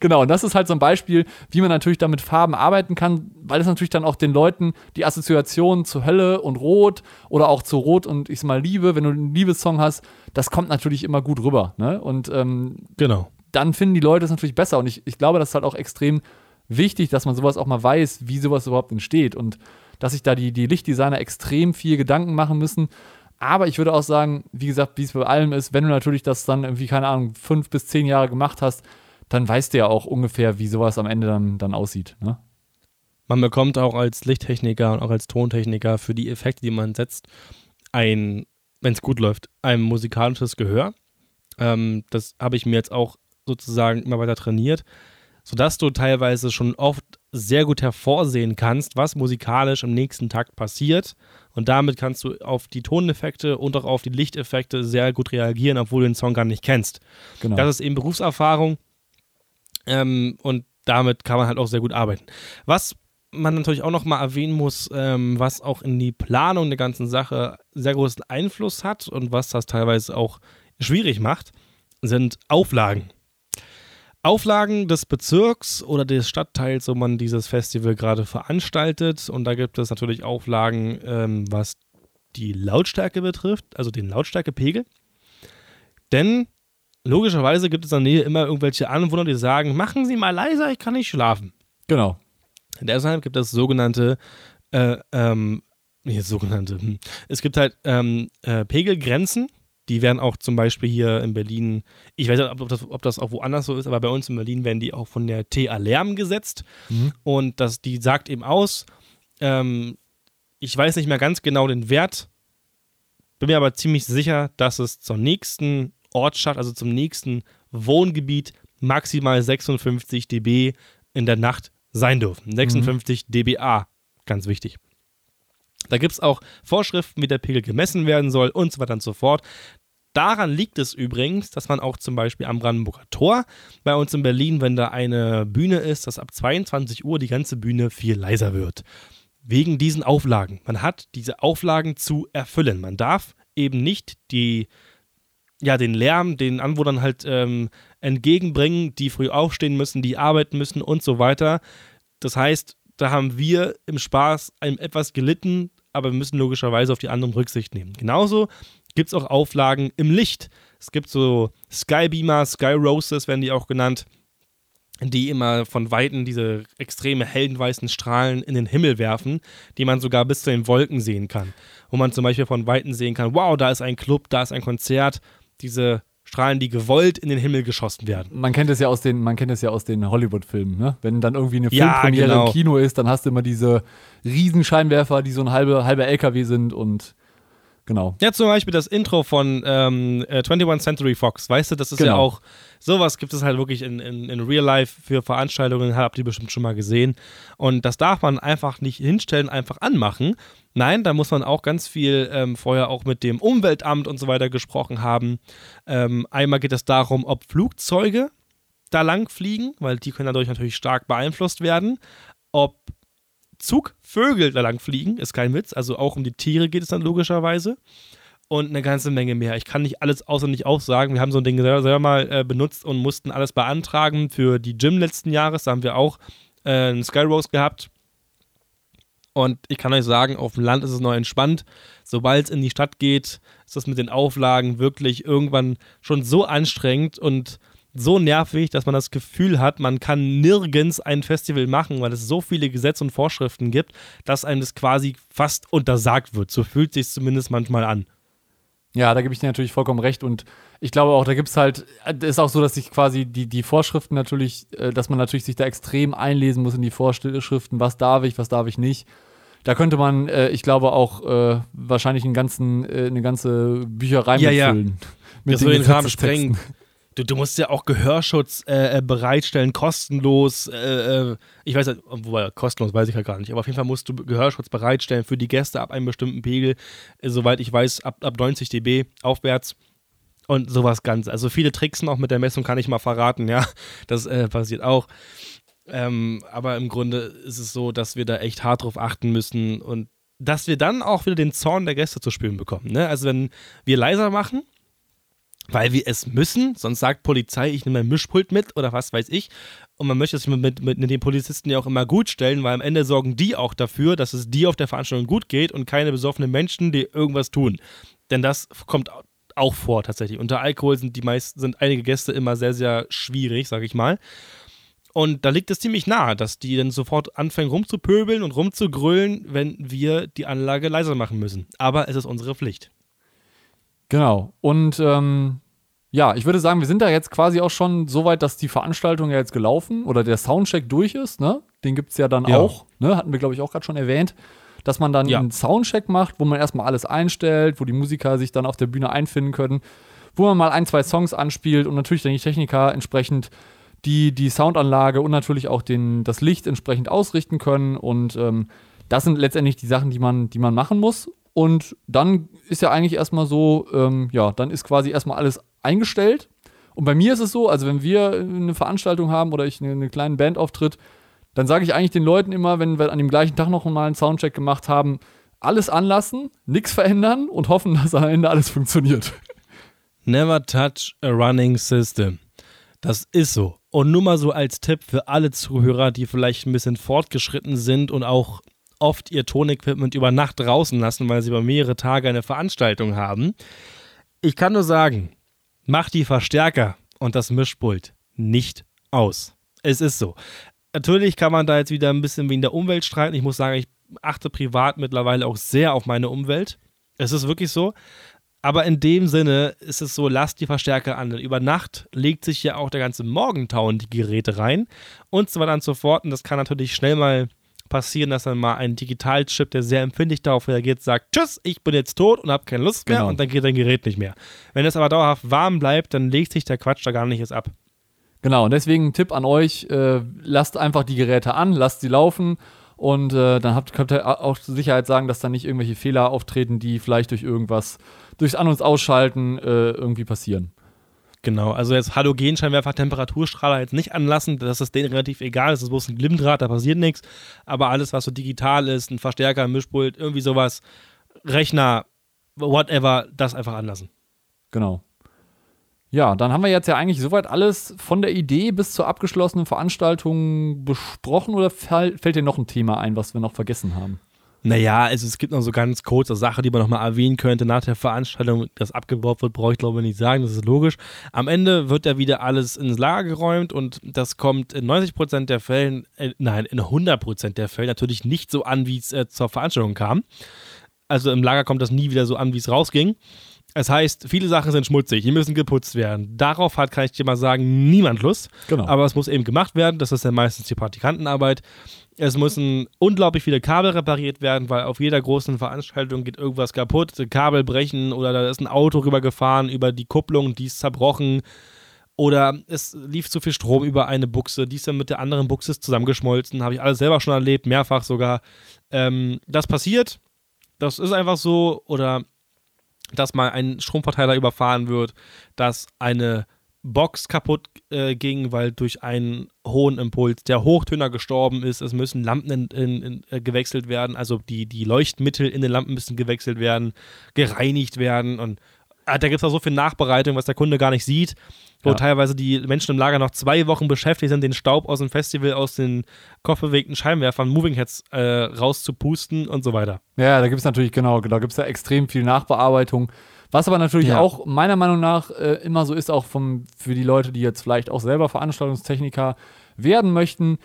genau, und das ist halt so ein Beispiel, wie man natürlich damit Farben arbeiten kann, weil es natürlich dann auch den Leuten die Assoziation zu Hölle und Rot oder auch zu Rot und ich sag mal Liebe, wenn du einen Liebessong hast, das kommt natürlich immer gut rüber, ne? Und ähm, genau. dann finden die Leute es natürlich besser und ich, ich glaube, das ist halt auch extrem wichtig, dass man sowas auch mal weiß, wie sowas überhaupt entsteht und dass sich da die, die Lichtdesigner extrem viel Gedanken machen müssen. Aber ich würde auch sagen, wie gesagt, wie es bei allem ist, wenn du natürlich das dann irgendwie, keine Ahnung, fünf bis zehn Jahre gemacht hast, dann weißt du ja auch ungefähr, wie sowas am Ende dann, dann aussieht. Ne? Man bekommt auch als Lichttechniker und auch als Tontechniker für die Effekte, die man setzt, ein, wenn es gut läuft, ein musikalisches Gehör. Ähm, das habe ich mir jetzt auch sozusagen immer weiter trainiert, sodass du teilweise schon oft sehr gut hervorsehen kannst, was musikalisch im nächsten Takt passiert. Und damit kannst du auf die Toneffekte und auch auf die Lichteffekte sehr gut reagieren, obwohl du den Song gar nicht kennst. Genau. Das ist eben Berufserfahrung ähm, und damit kann man halt auch sehr gut arbeiten. Was man natürlich auch noch mal erwähnen muss, ähm, was auch in die Planung der ganzen Sache sehr großen Einfluss hat und was das teilweise auch schwierig macht, sind Auflagen. Auflagen des Bezirks oder des Stadtteils, wo man dieses Festival gerade veranstaltet. Und da gibt es natürlich Auflagen, ähm, was die Lautstärke betrifft, also den Lautstärkepegel. Denn logischerweise gibt es in der Nähe immer irgendwelche Anwohner, die sagen, machen Sie mal leiser, ich kann nicht schlafen. Genau. Deshalb gibt es sogenannte, äh, ähm, nee, sogenannte, hm. es gibt halt ähm, äh, Pegelgrenzen, die werden auch zum Beispiel hier in Berlin, ich weiß nicht, ob das, ob das auch woanders so ist, aber bei uns in Berlin werden die auch von der TA Lärm gesetzt. Mhm. Und das, die sagt eben aus, ähm, ich weiß nicht mehr ganz genau den Wert, bin mir aber ziemlich sicher, dass es zur nächsten Ortschaft, also zum nächsten Wohngebiet, maximal 56 dB in der Nacht sein dürfen. 56 mhm. dBA, ganz wichtig. Da gibt es auch Vorschriften, wie der Pegel gemessen werden soll und so weiter und so fort. Daran liegt es übrigens, dass man auch zum Beispiel am Brandenburger Tor bei uns in Berlin, wenn da eine Bühne ist, dass ab 22 Uhr die ganze Bühne viel leiser wird. Wegen diesen Auflagen. Man hat diese Auflagen zu erfüllen. Man darf eben nicht die, ja, den Lärm den Anwohnern halt ähm, entgegenbringen, die früh aufstehen müssen, die arbeiten müssen und so weiter. Das heißt, da haben wir im Spaß etwas gelitten, aber wir müssen logischerweise auf die anderen Rücksicht nehmen. Genauso gibt es auch Auflagen im Licht. Es gibt so Skybeamer, Sky Roses werden die auch genannt, die immer von Weitem diese extreme hellen weißen Strahlen in den Himmel werfen, die man sogar bis zu den Wolken sehen kann. Wo man zum Beispiel von Weitem sehen kann, wow, da ist ein Club, da ist ein Konzert. Diese Strahlen, die gewollt in den Himmel geschossen werden. Man kennt es ja aus den, man kennt es ja aus den Hollywood-Filmen, ne? Wenn dann irgendwie eine Filmpremiere ja, genau. im Kino ist, dann hast du immer diese Riesenscheinwerfer, die so ein halber, halber LKW sind und Genau. Ja, zum Beispiel das Intro von ähm, 21 äh, Century Fox, weißt du, das ist genau. ja auch, sowas gibt es halt wirklich in, in, in Real Life für Veranstaltungen, habt ihr bestimmt schon mal gesehen. Und das darf man einfach nicht hinstellen, einfach anmachen. Nein, da muss man auch ganz viel ähm, vorher auch mit dem Umweltamt und so weiter gesprochen haben. Ähm, einmal geht es darum, ob Flugzeuge da lang fliegen, weil die können dadurch natürlich stark beeinflusst werden. Ob Zugvögel da lang fliegen, ist kein Witz. Also auch um die Tiere geht es dann logischerweise. Und eine ganze Menge mehr. Ich kann nicht alles auswendig aufsagen. Wir haben so ein Ding selber, selber mal äh, benutzt und mussten alles beantragen für die Gym letzten Jahres. Da haben wir auch äh, einen Skyrose gehabt. Und ich kann euch sagen, auf dem Land ist es noch entspannt. Sobald es in die Stadt geht, ist das mit den Auflagen wirklich irgendwann schon so anstrengend und so nervig, dass man das Gefühl hat, man kann nirgends ein Festival machen, weil es so viele Gesetze und Vorschriften gibt, dass einem das quasi fast untersagt wird. So fühlt sich zumindest manchmal an. Ja, da gebe ich dir natürlich vollkommen recht. Und ich glaube auch, da gibt es halt, es ist auch so, dass sich quasi die, die Vorschriften natürlich, äh, dass man natürlich sich da extrem einlesen muss in die Vorschriften, was darf ich, was darf ich nicht. Da könnte man, äh, ich glaube, auch äh, wahrscheinlich einen ganzen, äh, eine ganze Bücherei ja, mitfüllen. Ja. Mit das den Rahmen sprengen. Du, du musst ja auch Gehörschutz äh, äh, bereitstellen, kostenlos. Äh, äh, ich weiß nicht, wobei kostenlos weiß ich ja gar nicht, aber auf jeden Fall musst du Gehörschutz bereitstellen für die Gäste ab einem bestimmten Pegel. Äh, soweit ich weiß, ab, ab 90 dB aufwärts. Und sowas ganz. Also viele Tricksen auch mit der Messung kann ich mal verraten, ja. Das äh, passiert auch. Ähm, aber im Grunde ist es so, dass wir da echt hart drauf achten müssen und dass wir dann auch wieder den Zorn der Gäste zu spüren bekommen. Ne? Also wenn wir leiser machen, weil wir es müssen, sonst sagt Polizei, ich nehme mein Mischpult mit oder was weiß ich. Und man möchte es mit, mit, mit den Polizisten ja auch immer gut stellen, weil am Ende sorgen die auch dafür, dass es dir auf der Veranstaltung gut geht und keine besoffenen Menschen, die irgendwas tun. Denn das kommt auch vor tatsächlich. Unter Alkohol sind die meisten, sind einige Gäste immer sehr, sehr schwierig, sag ich mal. Und da liegt es ziemlich nahe, dass die dann sofort anfangen rumzupöbeln und rumzugrüllen, wenn wir die Anlage leiser machen müssen. Aber es ist unsere Pflicht. Genau. Und ähm, ja, ich würde sagen, wir sind da jetzt quasi auch schon so weit, dass die Veranstaltung ja jetzt gelaufen oder der Soundcheck durch ist. Ne? Den gibt es ja dann ja. auch. Ne? Hatten wir, glaube ich, auch gerade schon erwähnt. Dass man dann ja. einen Soundcheck macht, wo man erstmal alles einstellt, wo die Musiker sich dann auf der Bühne einfinden können, wo man mal ein, zwei Songs anspielt und natürlich dann die Techniker entsprechend die, die Soundanlage und natürlich auch den, das Licht entsprechend ausrichten können. Und ähm, das sind letztendlich die Sachen, die man, die man machen muss. Und dann ist ja eigentlich erstmal so, ähm, ja, dann ist quasi erstmal alles eingestellt. Und bei mir ist es so, also wenn wir eine Veranstaltung haben oder ich eine, eine kleine Band auftritt, dann sage ich eigentlich den Leuten immer, wenn wir an dem gleichen Tag noch mal einen Soundcheck gemacht haben, alles anlassen, nichts verändern und hoffen, dass am Ende alles funktioniert. Never touch a running system. Das ist so. Und nur mal so als Tipp für alle Zuhörer, die vielleicht ein bisschen fortgeschritten sind und auch oft ihr Tonequipment über Nacht draußen lassen, weil sie über mehrere Tage eine Veranstaltung haben. Ich kann nur sagen, macht die Verstärker und das Mischpult nicht aus. Es ist so. Natürlich kann man da jetzt wieder ein bisschen wegen der Umwelt streiten. Ich muss sagen, ich achte privat mittlerweile auch sehr auf meine Umwelt. Es ist wirklich so. Aber in dem Sinne ist es so, lasst die Verstärker an. Über Nacht legt sich ja auch der ganze Morgentau in die Geräte rein und so weiter und so fort. Und das kann natürlich schnell mal passieren, dass dann mal ein Digitalchip, der sehr empfindlich darauf reagiert, sagt, tschüss, ich bin jetzt tot und habe keine Lust mehr genau. und dann geht dein Gerät nicht mehr. Wenn es aber dauerhaft warm bleibt, dann legt sich der Quatsch da gar nicht erst ab. Genau, und deswegen ein Tipp an euch, äh, lasst einfach die Geräte an, lasst sie laufen und äh, dann habt, könnt ihr auch zur Sicherheit sagen, dass da nicht irgendwelche Fehler auftreten, die vielleicht durch irgendwas, durchs An- und Ausschalten äh, irgendwie passieren. Genau, also jetzt Halogenscheinwerfer, Temperaturstrahler jetzt nicht anlassen, das ist denen relativ egal, das ist bloß ein Glimmdraht, da passiert nichts. Aber alles, was so digital ist, ein Verstärker, ein Mischpult, irgendwie sowas, Rechner, whatever, das einfach anlassen. Genau. Ja, dann haben wir jetzt ja eigentlich soweit alles von der Idee bis zur abgeschlossenen Veranstaltung besprochen oder fällt dir noch ein Thema ein, was wir noch vergessen haben? Naja, also es gibt noch so ganz kurze Sachen, die man nochmal erwähnen könnte. Nach der Veranstaltung, das abgebaut wird, brauche ich glaube ich nicht sagen, das ist logisch. Am Ende wird ja wieder alles ins Lager geräumt und das kommt in 90% der Fällen, äh, nein, in 100% der Fälle natürlich nicht so an, wie es äh, zur Veranstaltung kam. Also im Lager kommt das nie wieder so an, wie es rausging. Es heißt, viele Sachen sind schmutzig, die müssen geputzt werden. Darauf hat, kann ich dir mal sagen, niemand Lust. Genau. Aber es muss eben gemacht werden. Das ist ja meistens die Praktikantenarbeit. Es müssen unglaublich viele Kabel repariert werden, weil auf jeder großen Veranstaltung geht irgendwas kaputt. Kabel brechen oder da ist ein Auto rübergefahren über die Kupplung, die ist zerbrochen. Oder es lief zu viel Strom über eine Buchse, die ist dann mit der anderen Buchse zusammengeschmolzen. Habe ich alles selber schon erlebt, mehrfach sogar. Ähm, das passiert. Das ist einfach so. Oder dass mal ein Stromverteiler überfahren wird, dass eine Box kaputt äh, ging, weil durch einen hohen Impuls der Hochtöner gestorben ist. Es müssen Lampen in, in, in, äh, gewechselt werden, also die, die Leuchtmittel in den Lampen müssen gewechselt werden, gereinigt werden und äh, da gibt es auch so viel Nachbereitung, was der Kunde gar nicht sieht, wo Ja. teilweise die Menschen im Lager noch zwei Wochen beschäftigt sind, den Staub aus dem Festival, aus den kopfbewegten Scheinwerfern, Moving Heads äh, rauszupusten und so weiter. Ja, da gibt es natürlich, genau, da gibt es ja extrem viel Nachbearbeitung. Was aber natürlich Ja. auch meiner Meinung nach äh, immer so ist, auch vom, für die Leute, die jetzt vielleicht auch selber Veranstaltungstechniker werden möchten.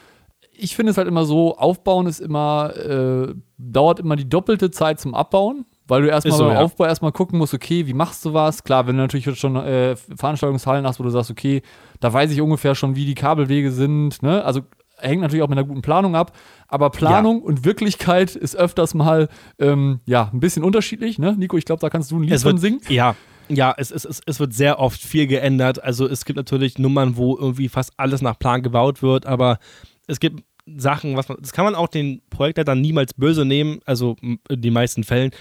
Ich finde es halt immer so, aufbauen ist immer, äh, dauert immer die doppelte Zeit zum Abbauen, weil du erstmal so, beim ja. Aufbau erstmal gucken musst, okay, wie machst du was? Klar, wenn du natürlich schon äh, Veranstaltungshallen hast, wo du sagst, okay, da weiß ich ungefähr schon, wie die Kabelwege sind, ne? Also hängt natürlich auch mit einer guten Planung ab, aber Planung und Wirklichkeit ist öfters mal ähm, ja ein bisschen unterschiedlich, ne? Nico, ich glaube, da kannst du ein Lied Es von wird, singen. Ja, ja, es, es, es, es wird sehr oft viel geändert. Also es gibt natürlich Nummern, wo irgendwie fast alles nach Plan gebaut wird, aber es gibt Sachen, was man, das kann man auch den Projektleitern niemals böse nehmen, also in den meisten Fällen,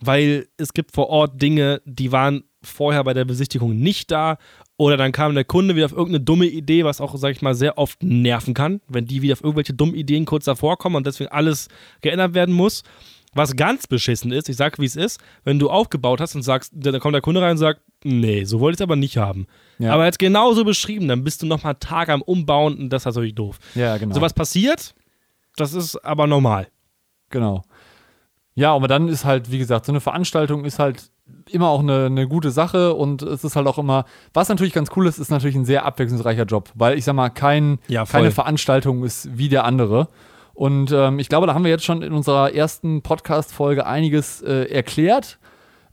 weil es gibt vor Ort Dinge, die waren vorher bei der Besichtigung nicht da oder dann kam der Kunde wieder auf irgendeine dumme Idee, was auch, sag ich mal, sehr oft nerven kann, wenn die wieder auf irgendwelche dummen Ideen kurz davor kommen und deswegen alles geändert werden muss. Was ganz beschissen ist, ich sag wie es ist, wenn du aufgebaut hast und sagst, da kommt der Kunde rein und sagt, nee, so wollte ich es aber nicht haben. Ja. Aber jetzt genauso beschrieben, dann bist du noch mal Tage am Umbauen und das ist natürlich doof. Ja, genau. Sowas passiert, das ist aber normal. Genau. Ja, aber dann ist halt, wie gesagt, so eine Veranstaltung ist halt immer auch eine, eine gute Sache und es ist halt auch immer, was natürlich ganz cool ist, ist natürlich ein sehr abwechslungsreicher Job, weil ich sag mal, kein, Ja, keine Veranstaltung ist wie der andere. Und ähm, ich glaube, da haben wir jetzt schon in unserer ersten Podcast-Folge einiges äh, erklärt.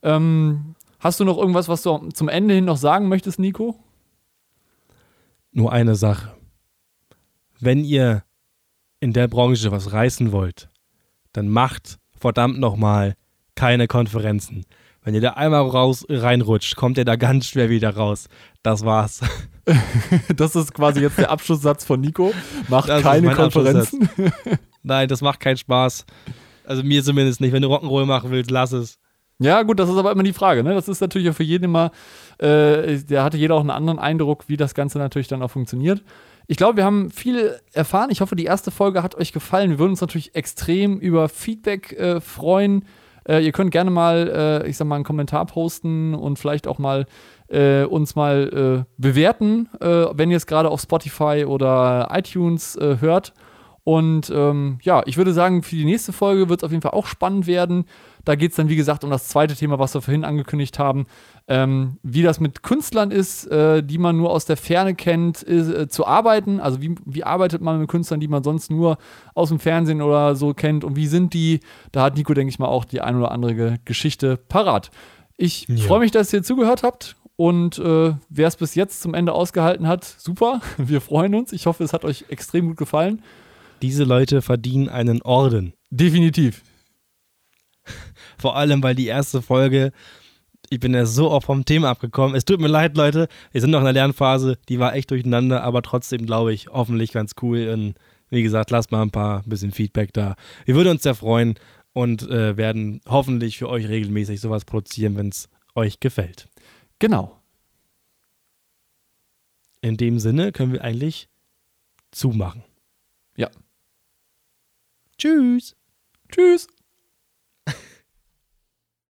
Ähm, hast du noch irgendwas, was du zum Ende hin noch sagen möchtest, Nico? Nur eine Sache. Wenn ihr in der Branche was reißen wollt, dann macht verdammt nochmal keine Konferenzen. Wenn ihr da einmal raus reinrutscht, kommt ihr da ganz schwer wieder raus. Das war's. Das ist quasi jetzt der Abschlusssatz von Nico. Macht Das keine Konferenzen. Nein, das macht keinen Spaß. Also mir zumindest nicht. Wenn du Rock'n'Roll machen willst, lass es. Ja, gut, das ist aber immer die Frage. Ne? Das ist natürlich auch für jeden immer, äh, da hatte jeder auch einen anderen Eindruck, wie das Ganze natürlich dann auch funktioniert. Ich glaube, wir haben viel erfahren. Ich hoffe, die erste Folge hat euch gefallen. Wir würden uns natürlich extrem über Feedback äh, freuen. Äh, ihr könnt gerne mal, äh, ich sag mal, einen Kommentar posten und vielleicht auch mal äh, uns mal äh, bewerten, äh, wenn ihr es gerade auf Spotify oder iTunes äh, hört. Und ähm, ja, ich würde sagen, für die nächste Folge wird es auf jeden Fall auch spannend werden. Da geht es dann, wie gesagt, um das zweite Thema, was wir vorhin angekündigt haben. Ähm, wie das mit Künstlern ist, äh, die man nur aus der Ferne kennt, ist, äh, zu arbeiten. Also wie, wie arbeitet man mit Künstlern, die man sonst nur aus dem Fernsehen oder so kennt und wie sind die? Da hat Nico, denke ich mal, auch die ein oder andere Ge- Geschichte parat. Ich Ja. freue mich, dass ihr zugehört habt. Und äh, wer es bis jetzt zum Ende ausgehalten hat, super. Wir freuen uns. Ich hoffe, es hat euch extrem gut gefallen. Diese Leute verdienen einen Orden. Definitiv. Vor allem, weil die erste Folge, ich bin ja so oft vom Thema abgekommen. Es tut mir leid, Leute. Wir sind noch in der Lernphase. Die war echt durcheinander, aber trotzdem, glaube ich, hoffentlich ganz cool. Und wie gesagt, lasst mal ein paar bisschen Feedback da. Wir würden uns sehr freuen und äh, werden hoffentlich für euch regelmäßig sowas produzieren, wenn es euch gefällt. Genau. In dem Sinne können wir eigentlich zumachen. Ja. Tschüss. Tschüss.